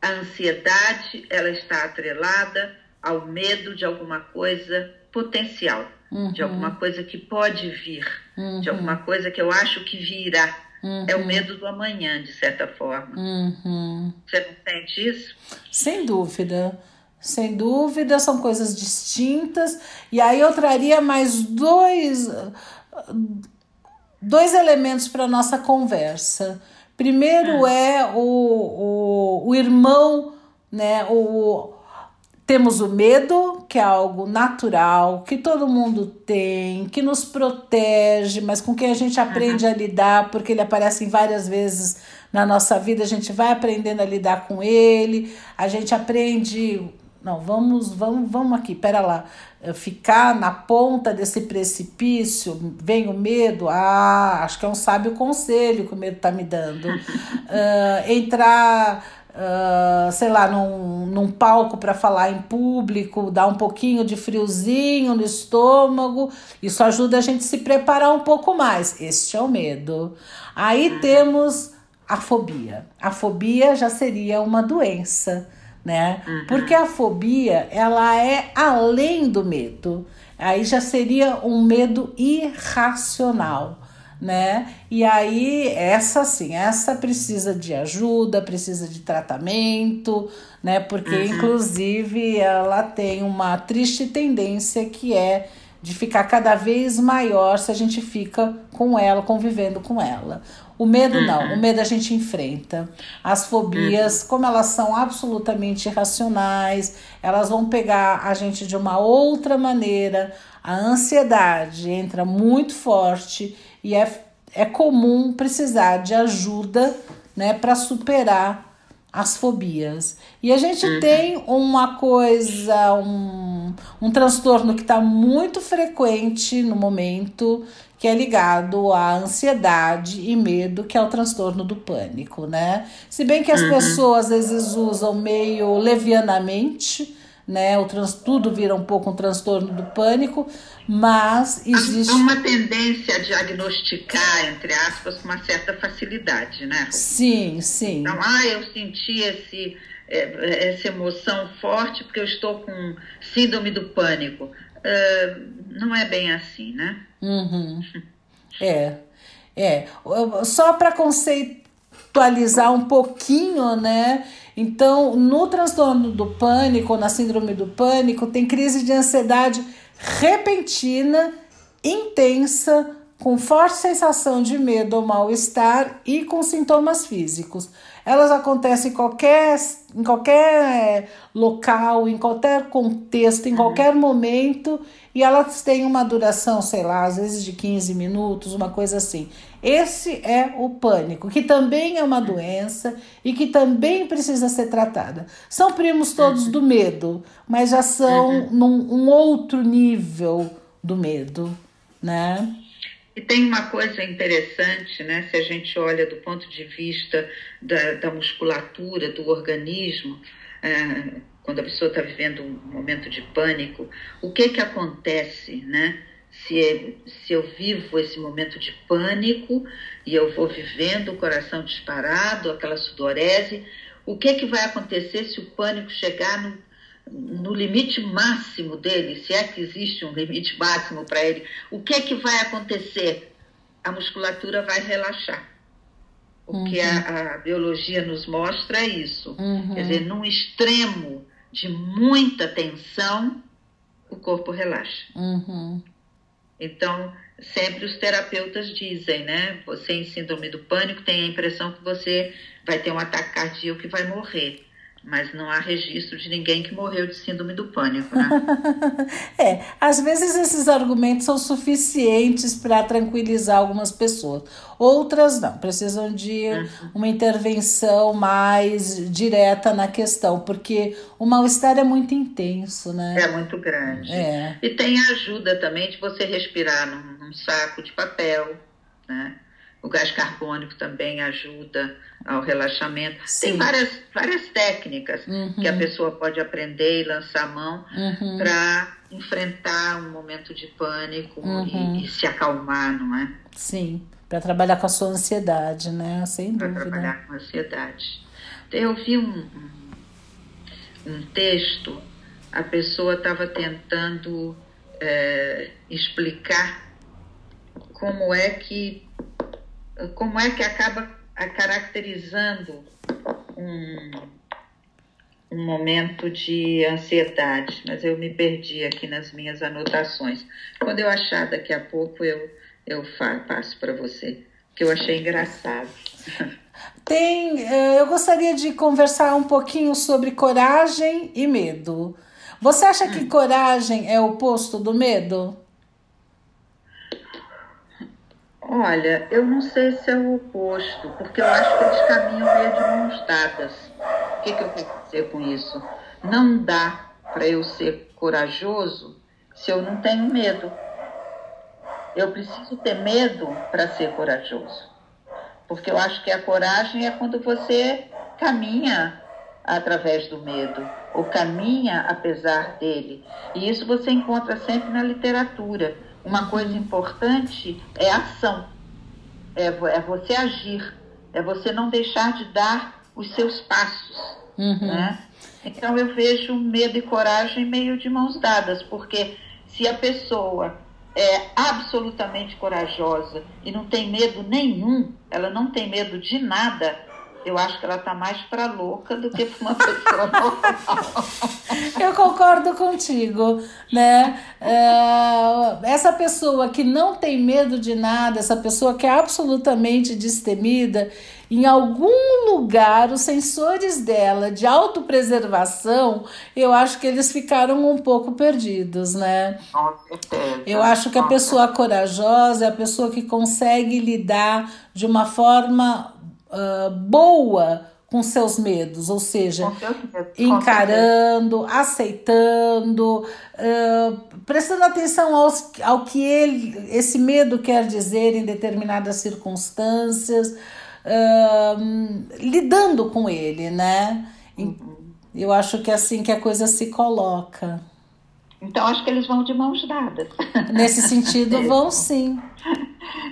A ansiedade ela está atrelada ao medo de alguma coisa potencial,
uhum.
de alguma coisa que pode vir,
uhum.
de alguma coisa que eu acho que virá.
Uhum.
É o medo do amanhã, de certa forma.
Uhum.
Você não sente isso?
Sem dúvida. Sem dúvida, são coisas distintas. E aí eu traria mais dois, dois elementos para a nossa conversa. Primeiro é o, o, o irmão, né? O, temos o medo, que é algo natural, que todo mundo tem, que nos protege, mas com quem a gente aprende uhum. a lidar, porque ele aparece várias vezes na nossa vida, a gente vai aprendendo a lidar com ele, a gente aprende. Não, vamos, vamos, vamos aqui, pera lá. Ficar na ponta desse precipício, vem o medo, ah, acho que é um sábio conselho que o medo está me dando. Uh, entrar Uh, sei lá, num, num palco para falar em público, dar um pouquinho de friozinho no estômago, isso ajuda a gente a se preparar um pouco mais. Este é o medo. Aí temos a fobia. A fobia já seria uma doença, né?
Uhum.
Porque a fobia, ela é além do medo. Aí já seria um medo irracional né? E aí essa sim, essa precisa de ajuda, precisa de tratamento, né? Porque
Uhum.
inclusive ela tem uma triste tendência que é de ficar cada vez maior se a gente fica com ela, convivendo com ela. O medo não, o medo a gente enfrenta. As fobias, como elas são absolutamente irracionais, elas vão pegar a gente de uma outra maneira. A ansiedade entra muito forte e é, é comum precisar de ajuda né, para superar as fobias. E a gente
Uhum.
tem uma coisa, um, um transtorno que está muito frequente no momento, que é ligado à ansiedade e medo, que é o transtorno do pânico, né? Se bem que as uhum. pessoas às vezes usam meio levianamente, né? O trans, tudo vira um pouco um transtorno do pânico, mas existe.
Há uma tendência a diagnosticar, entre aspas, com uma certa facilidade, né?
Sim, sim.
Então, ah, eu senti esse, é, essa emoção forte porque eu estou com síndrome do pânico. Uh, não é bem assim, né?
Uhum. É, é. Só para conceitualizar um pouquinho, né? Então, no transtorno do pânico, na síndrome do pânico, tem crise de ansiedade repentina, intensa, com forte sensação de medo ou mal-estar e com sintomas físicos. Elas acontecem em qualquer, em qualquer local, em qualquer contexto, em qualquer momento, e elas têm uma duração, sei lá, às vezes de 15 minutos, uma coisa assim. Esse é o pânico, que também é uma doença e que também precisa ser tratada. São primos todos do medo, mas já são uhum. num um outro nível do medo, né?
E tem uma coisa interessante, né? Se a gente olha do ponto de vista da, da musculatura, do organismo, é, quando a pessoa está vivendo um momento de pânico, o que que acontece, né? Se, se eu vivo esse momento de pânico e eu vou vivendo o coração disparado, aquela sudorese, o que que vai acontecer se o pânico chegar no no limite máximo dele, se é que existe um limite máximo para ele, o que é que vai acontecer? A musculatura vai relaxar. O uhum. que a, uhum. a, biologia nos mostra é isso. Uhum. Quer dizer, num extremo de muita tensão, o corpo relaxa.
Uhum.
Então, sempre os terapeutas dizem, né? Você em síndrome do pânico tem a impressão que você vai ter um ataque cardíaco e vai morrer mas não há registro de ninguém que morreu de síndrome do pânico, né?
é, às vezes esses argumentos são suficientes para tranquilizar algumas pessoas. Outras não, precisam de uhum. uma intervenção mais direta na questão, porque o mal-estar é muito intenso, né?
É muito grande.
É.
E tem a ajuda também de você respirar num, num saco de papel, né? O gás carbônico também ajuda ao relaxamento. Sim. Tem várias, várias técnicas uhum. que a pessoa pode aprender e lançar a mão uhum. para enfrentar um momento de pânico uhum. e, e, se acalmar, não é?
Sim, para trabalhar com a sua ansiedade, né? Sem
pra dúvida. Para trabalhar com a ansiedade. Eu vi um, um, um texto, a pessoa estava tentando é, explicar como é que como é que acaba caracterizando um, um momento de ansiedade, mas eu me perdi aqui nas minhas anotações. Quando eu achar daqui a pouco, eu, eu passo para você, que eu achei engraçado.
Tem, eh, eu gostaria de conversar um pouquinho sobre coragem e medo. Você acha que hum. coragem é o oposto do medo?
Olha, eu não sei se é o oposto, porque eu acho que eles caminham meio de mãos dadas. O que, que eu quero dizer com isso? Não dá para eu ser corajoso se eu não tenho medo. Eu preciso ter medo para ser corajoso. Porque eu acho que a coragem é quando você caminha através do medo, ou caminha apesar dele. E isso você encontra sempre na literatura uma coisa importante é ação, é, é você agir, é você não deixar de dar os seus passos. Uhum. Né? Então eu vejo medo e coragem meio de mãos dadas, porque se a pessoa é absolutamente corajosa e não tem medo nenhum, ela não tem medo de nada, eu acho que ela está mais para louca do que para uma pessoa normal.
Eu concordo contigo, né? É, essa pessoa que não tem medo de nada, essa pessoa que é absolutamente destemida, em algum lugar os sensores dela de autopreservação, eu acho que eles ficaram um pouco perdidos, né? Eu acho que a pessoa corajosa é a pessoa que consegue lidar de uma forma uh, boa com seus medos, ou seja, encarando, aceitando, uh, prestando atenção aos, ao que ele, esse medo quer dizer em determinadas circunstâncias, uh, lidando com ele, né? Uhum. Eu acho que é assim que a coisa se coloca.
Então, acho que eles vão de mãos dadas.
Nesse sentido, vão sim.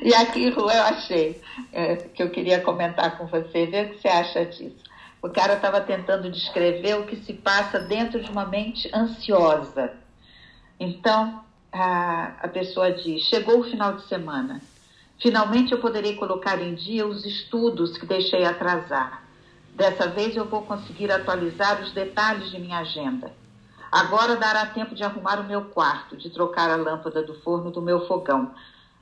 E aqui, Ru, eu achei é, que eu queria comentar com você, ver o que você acha disso. O cara estava tentando descrever o que se passa dentro de uma mente ansiosa. Então, a, a pessoa diz: chegou o final de semana. Finalmente eu poderei colocar em dia os estudos que deixei atrasar. Dessa vez eu vou conseguir atualizar os detalhes de minha agenda. Agora dará tempo de arrumar o meu quarto, de trocar a lâmpada do forno do meu fogão.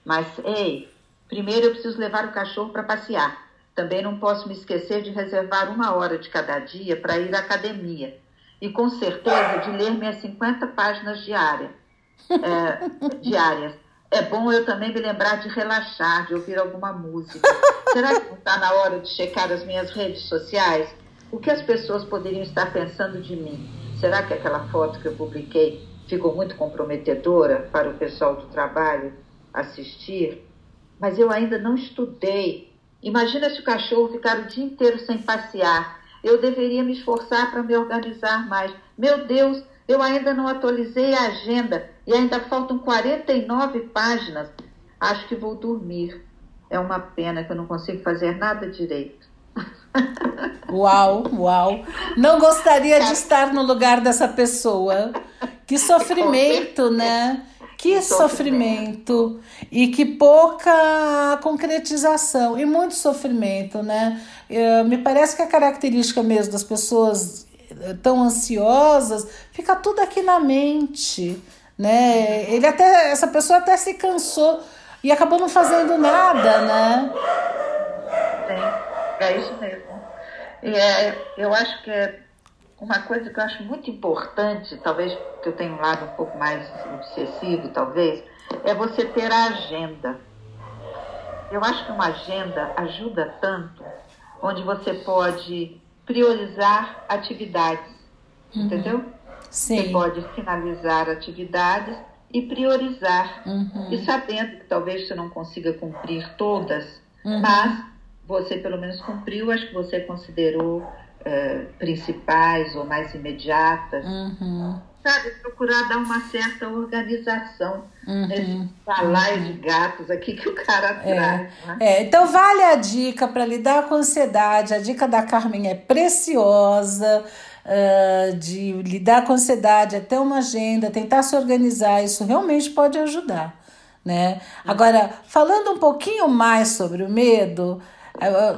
Mas, ei, primeiro eu preciso levar o cachorro para passear. Também não posso me esquecer de reservar uma hora de cada dia para ir à academia. E com certeza de ler minhas 50 páginas diárias. É, diárias. É bom eu também me lembrar de relaxar, de ouvir alguma música. Será que não está na hora de checar as minhas redes sociais? O que as pessoas poderiam estar pensando de mim? Será que aquela foto que eu publiquei ficou muito comprometedora para o pessoal do trabalho assistir? Mas eu ainda não estudei. Imagina se o cachorro ficar o dia inteiro sem passear. Eu deveria me esforçar para me organizar mais. Meu Deus, eu ainda não atualizei a agenda e ainda faltam 49 páginas. Acho que vou dormir. É uma pena que eu não consigo fazer nada direito.
Uau, uau. Não gostaria de estar no lugar dessa pessoa. Que sofrimento, né? Que sofrimento. E que pouca concretização. E muito sofrimento, né? Eh, me parece que a característica mesmo das pessoas eh, tão ansiosas fica tudo aqui na mente, né? Ele até, essa pessoa até se cansou e acabou não fazendo nada, né?
É, é isso mesmo. E é, eu acho que é uma coisa que eu acho muito importante, talvez que eu tenha um lado um pouco mais obsessivo, talvez, é você ter a agenda. Eu acho que uma agenda ajuda tanto, onde você pode priorizar atividades, uhum. entendeu?
Sim.
Você pode finalizar atividades e priorizar. Uhum. E sabendo que talvez você não consiga cumprir todas, uhum. mas você pelo menos cumpriu as que você considerou é, principais ou mais imediatas.
Uhum.
Sabe, procurar dar uma certa organização uhum. nesse balaio uhum. de gatos aqui que o cara
é.
traz.
Né? É, então vale a dica para lidar com ansiedade. A dica da Carmen é preciosa. Uh, de lidar com ansiedade, até uma agenda, tentar se organizar, isso realmente pode ajudar. Né? Agora, falando um pouquinho mais sobre o medo,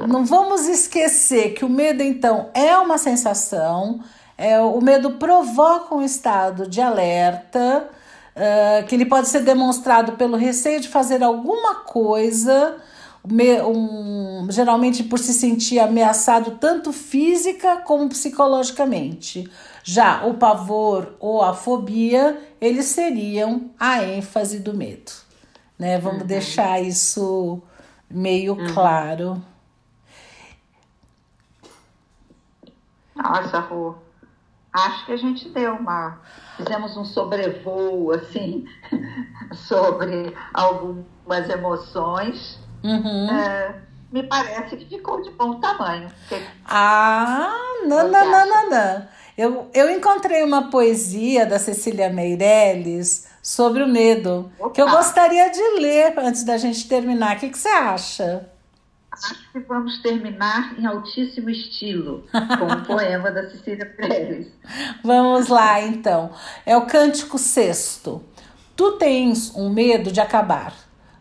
não vamos esquecer que o medo, então, é uma sensação, é, o medo provoca um estado de alerta, uh, que ele pode ser demonstrado pelo receio de fazer alguma coisa, um, geralmente por se sentir ameaçado tanto física como psicologicamente. Já o pavor ou a fobia, eles seriam a ênfase do medo. Né? Vamos uhum. deixar isso meio uhum. claro.
Nossa, Rô, acho que a gente deu uma. Fizemos um sobrevoo, assim, sobre algumas emoções.
Uhum.
É, me parece que ficou de bom tamanho.
Ah, não, não, não, não, não. Eu, eu encontrei uma poesia da Cecília Meirelles sobre o medo, Opa. que eu gostaria de ler antes da gente terminar. O que, que você acha?
Acho que vamos terminar em altíssimo estilo, com o poema da Cecília Pérez.
Vamos lá, então. É o cântico sexto. Tu tens um medo de acabar.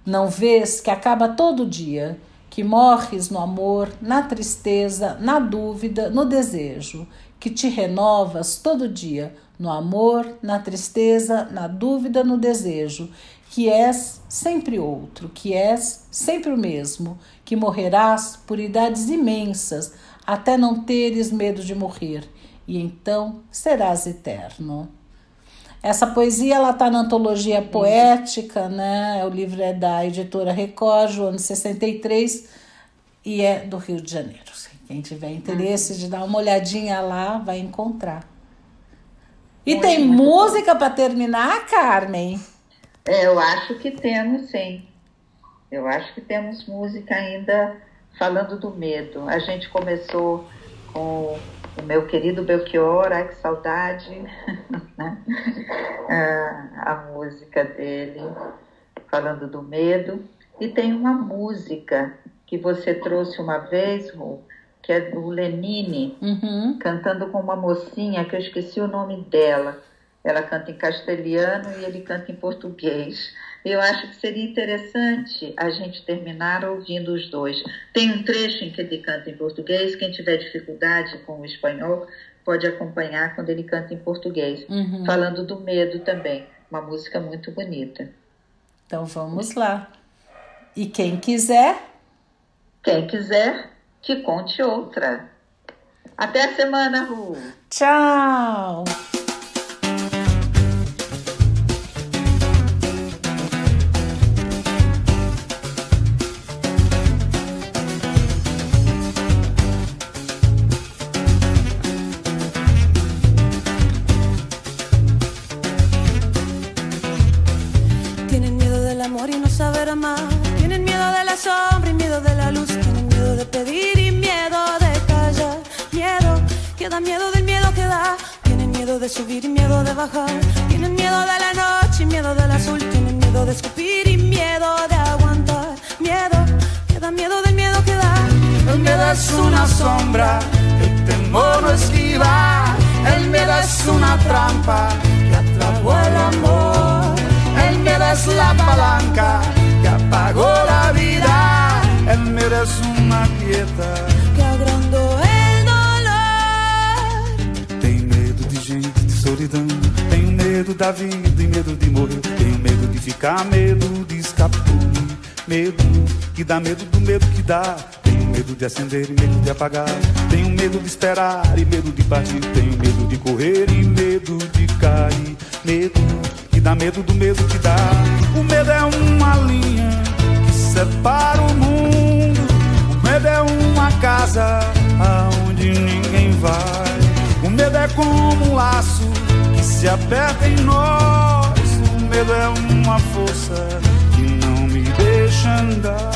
Não vês que acaba todo dia, que morres no amor, na tristeza, na dúvida, no desejo, que te renovas todo dia, no amor, na tristeza, na dúvida, no desejo, que és sempre outro, que és sempre o mesmo, que morrerás por idades imensas, até não teres medo de morrer, e então serás eterno. Essa poesia ela está na antologia poética, né? O livro é da editora Record, ano 63, e é do Rio de Janeiro. Quem tiver interesse de dar uma olhadinha lá, vai encontrar. E
Muito,
tem
muito
música para terminar, Carmen?
É, eu acho que temos, sim. Eu acho que temos música ainda falando do medo. A gente começou com o meu querido Belchior, ai que saudade, né? Ah, a música dele falando do medo. E tem uma música que você trouxe uma vez, Ru, que é do Lenine,
Uhum.
cantando com uma mocinha que eu esqueci o nome dela. Ela canta em castelhano e ele canta em português. Eu acho que seria interessante a gente terminar ouvindo os dois. Tem um trecho em que ele canta em português. Quem tiver dificuldade com o espanhol pode acompanhar quando ele canta em português,
Uhum.
falando do medo também. Uma música muito bonita.
Então vamos lá. E quem quiser,
Quem quiser, que conte outra. Até a semana, Ru.
tchau!
Subir y miedo de bajar. Tienen miedo de la noche y miedo del azul. Tienen miedo de escupir y miedo de aguantar. Miedo, que da miedo del miedo que da.
El miedo es una sombra, el temor no esquiva. El miedo es una trampa que atrapó el amor. El miedo es la palanca que apagó la vida. El miedo es una quieta. Solidão. Tenho medo da vida e medo de morrer. Tenho medo de ficar, medo de escapulir. Medo que dá medo do medo que dá. Tenho medo de acender e medo de apagar. Tenho medo de esperar e medo de partir. Tenho medo de correr e medo de cair. Medo que dá medo do medo que dá. O medo é uma linha que separa o mundo. O medo é uma casa aonde ninguém vai. O medo é como um laço aperta em nós. O medo é uma força que não me deixa andar.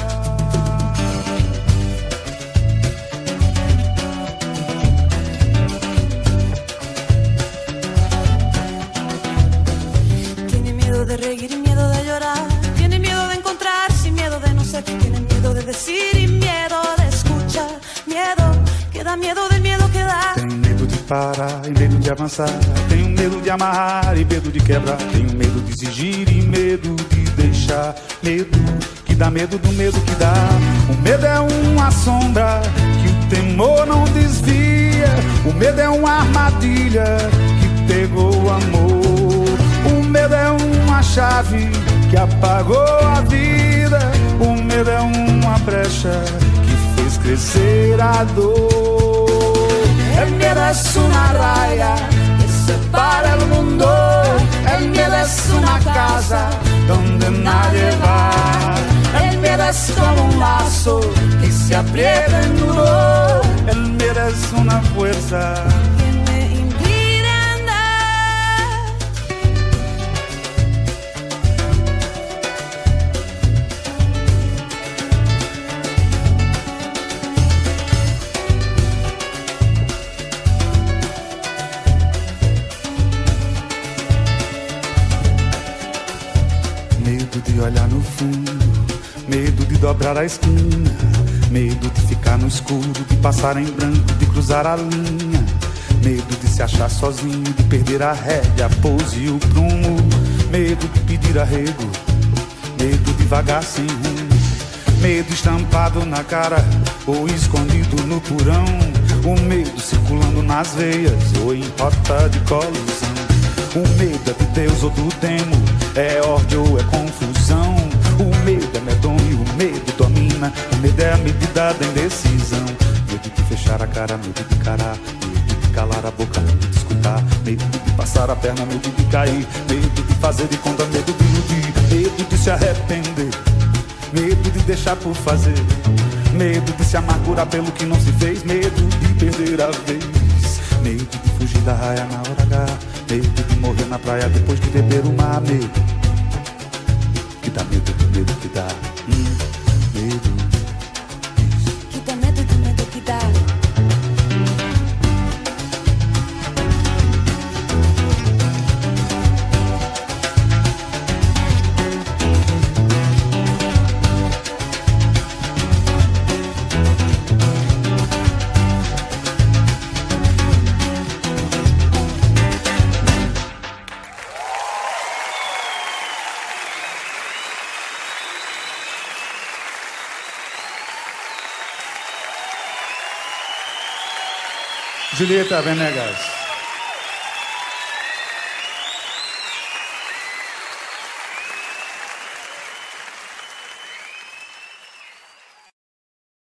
Tiene miedo de reír y miedo de llorar. Tiene miedo de encontrarse y miedo de no ser. Tiene miedo de decir y miedo de escuchar. Miedo, que da miedo del miedo que da.
Parar e medo de avançar. Tenho medo de amarrar e medo de quebrar. Tenho medo de exigir e medo de deixar. Medo que dá medo do medo que dá. O medo é uma sombra que o temor não desvia. O medo é uma armadilha que pegou o amor. O medo é uma chave que apagou a vida. O medo é uma brecha que fez crescer a dor. Miedo es una raya que separa el mundo. El miedo es una casa donde nadie va. El miedo es como un lazo que se aprieta en nudo. El miedo es una fuerza. Dobrar a esquina, medo de ficar no escuro, de passar em branco, de cruzar a linha, medo de se achar sozinho, de perder a rédea, a pose e o prumo, medo de pedir arrego, medo de vagar sem rumo, medo estampado na cara ou escondido no porão, o medo circulando nas veias ou em rota de colisão. O medo é de Deus ou do demo, é ódio ou é confusão. Medo é medonho, o medo domina, o medo é a medida da indecisão. Medo de fechar a cara, medo de encarar, medo de calar a boca, medo de escutar, medo de passar a perna, medo de cair, medo de fazer de conta, medo de iludir, medo de se arrepender, medo de deixar por fazer, Medo de se amargurar pelo que não se fez. Medo de perder a vez. Medo de fugir da raia na hora H. Medo de morrer na praia depois de beber o mar. Medo medo do medo que dá. Hum, Julieta Venegas.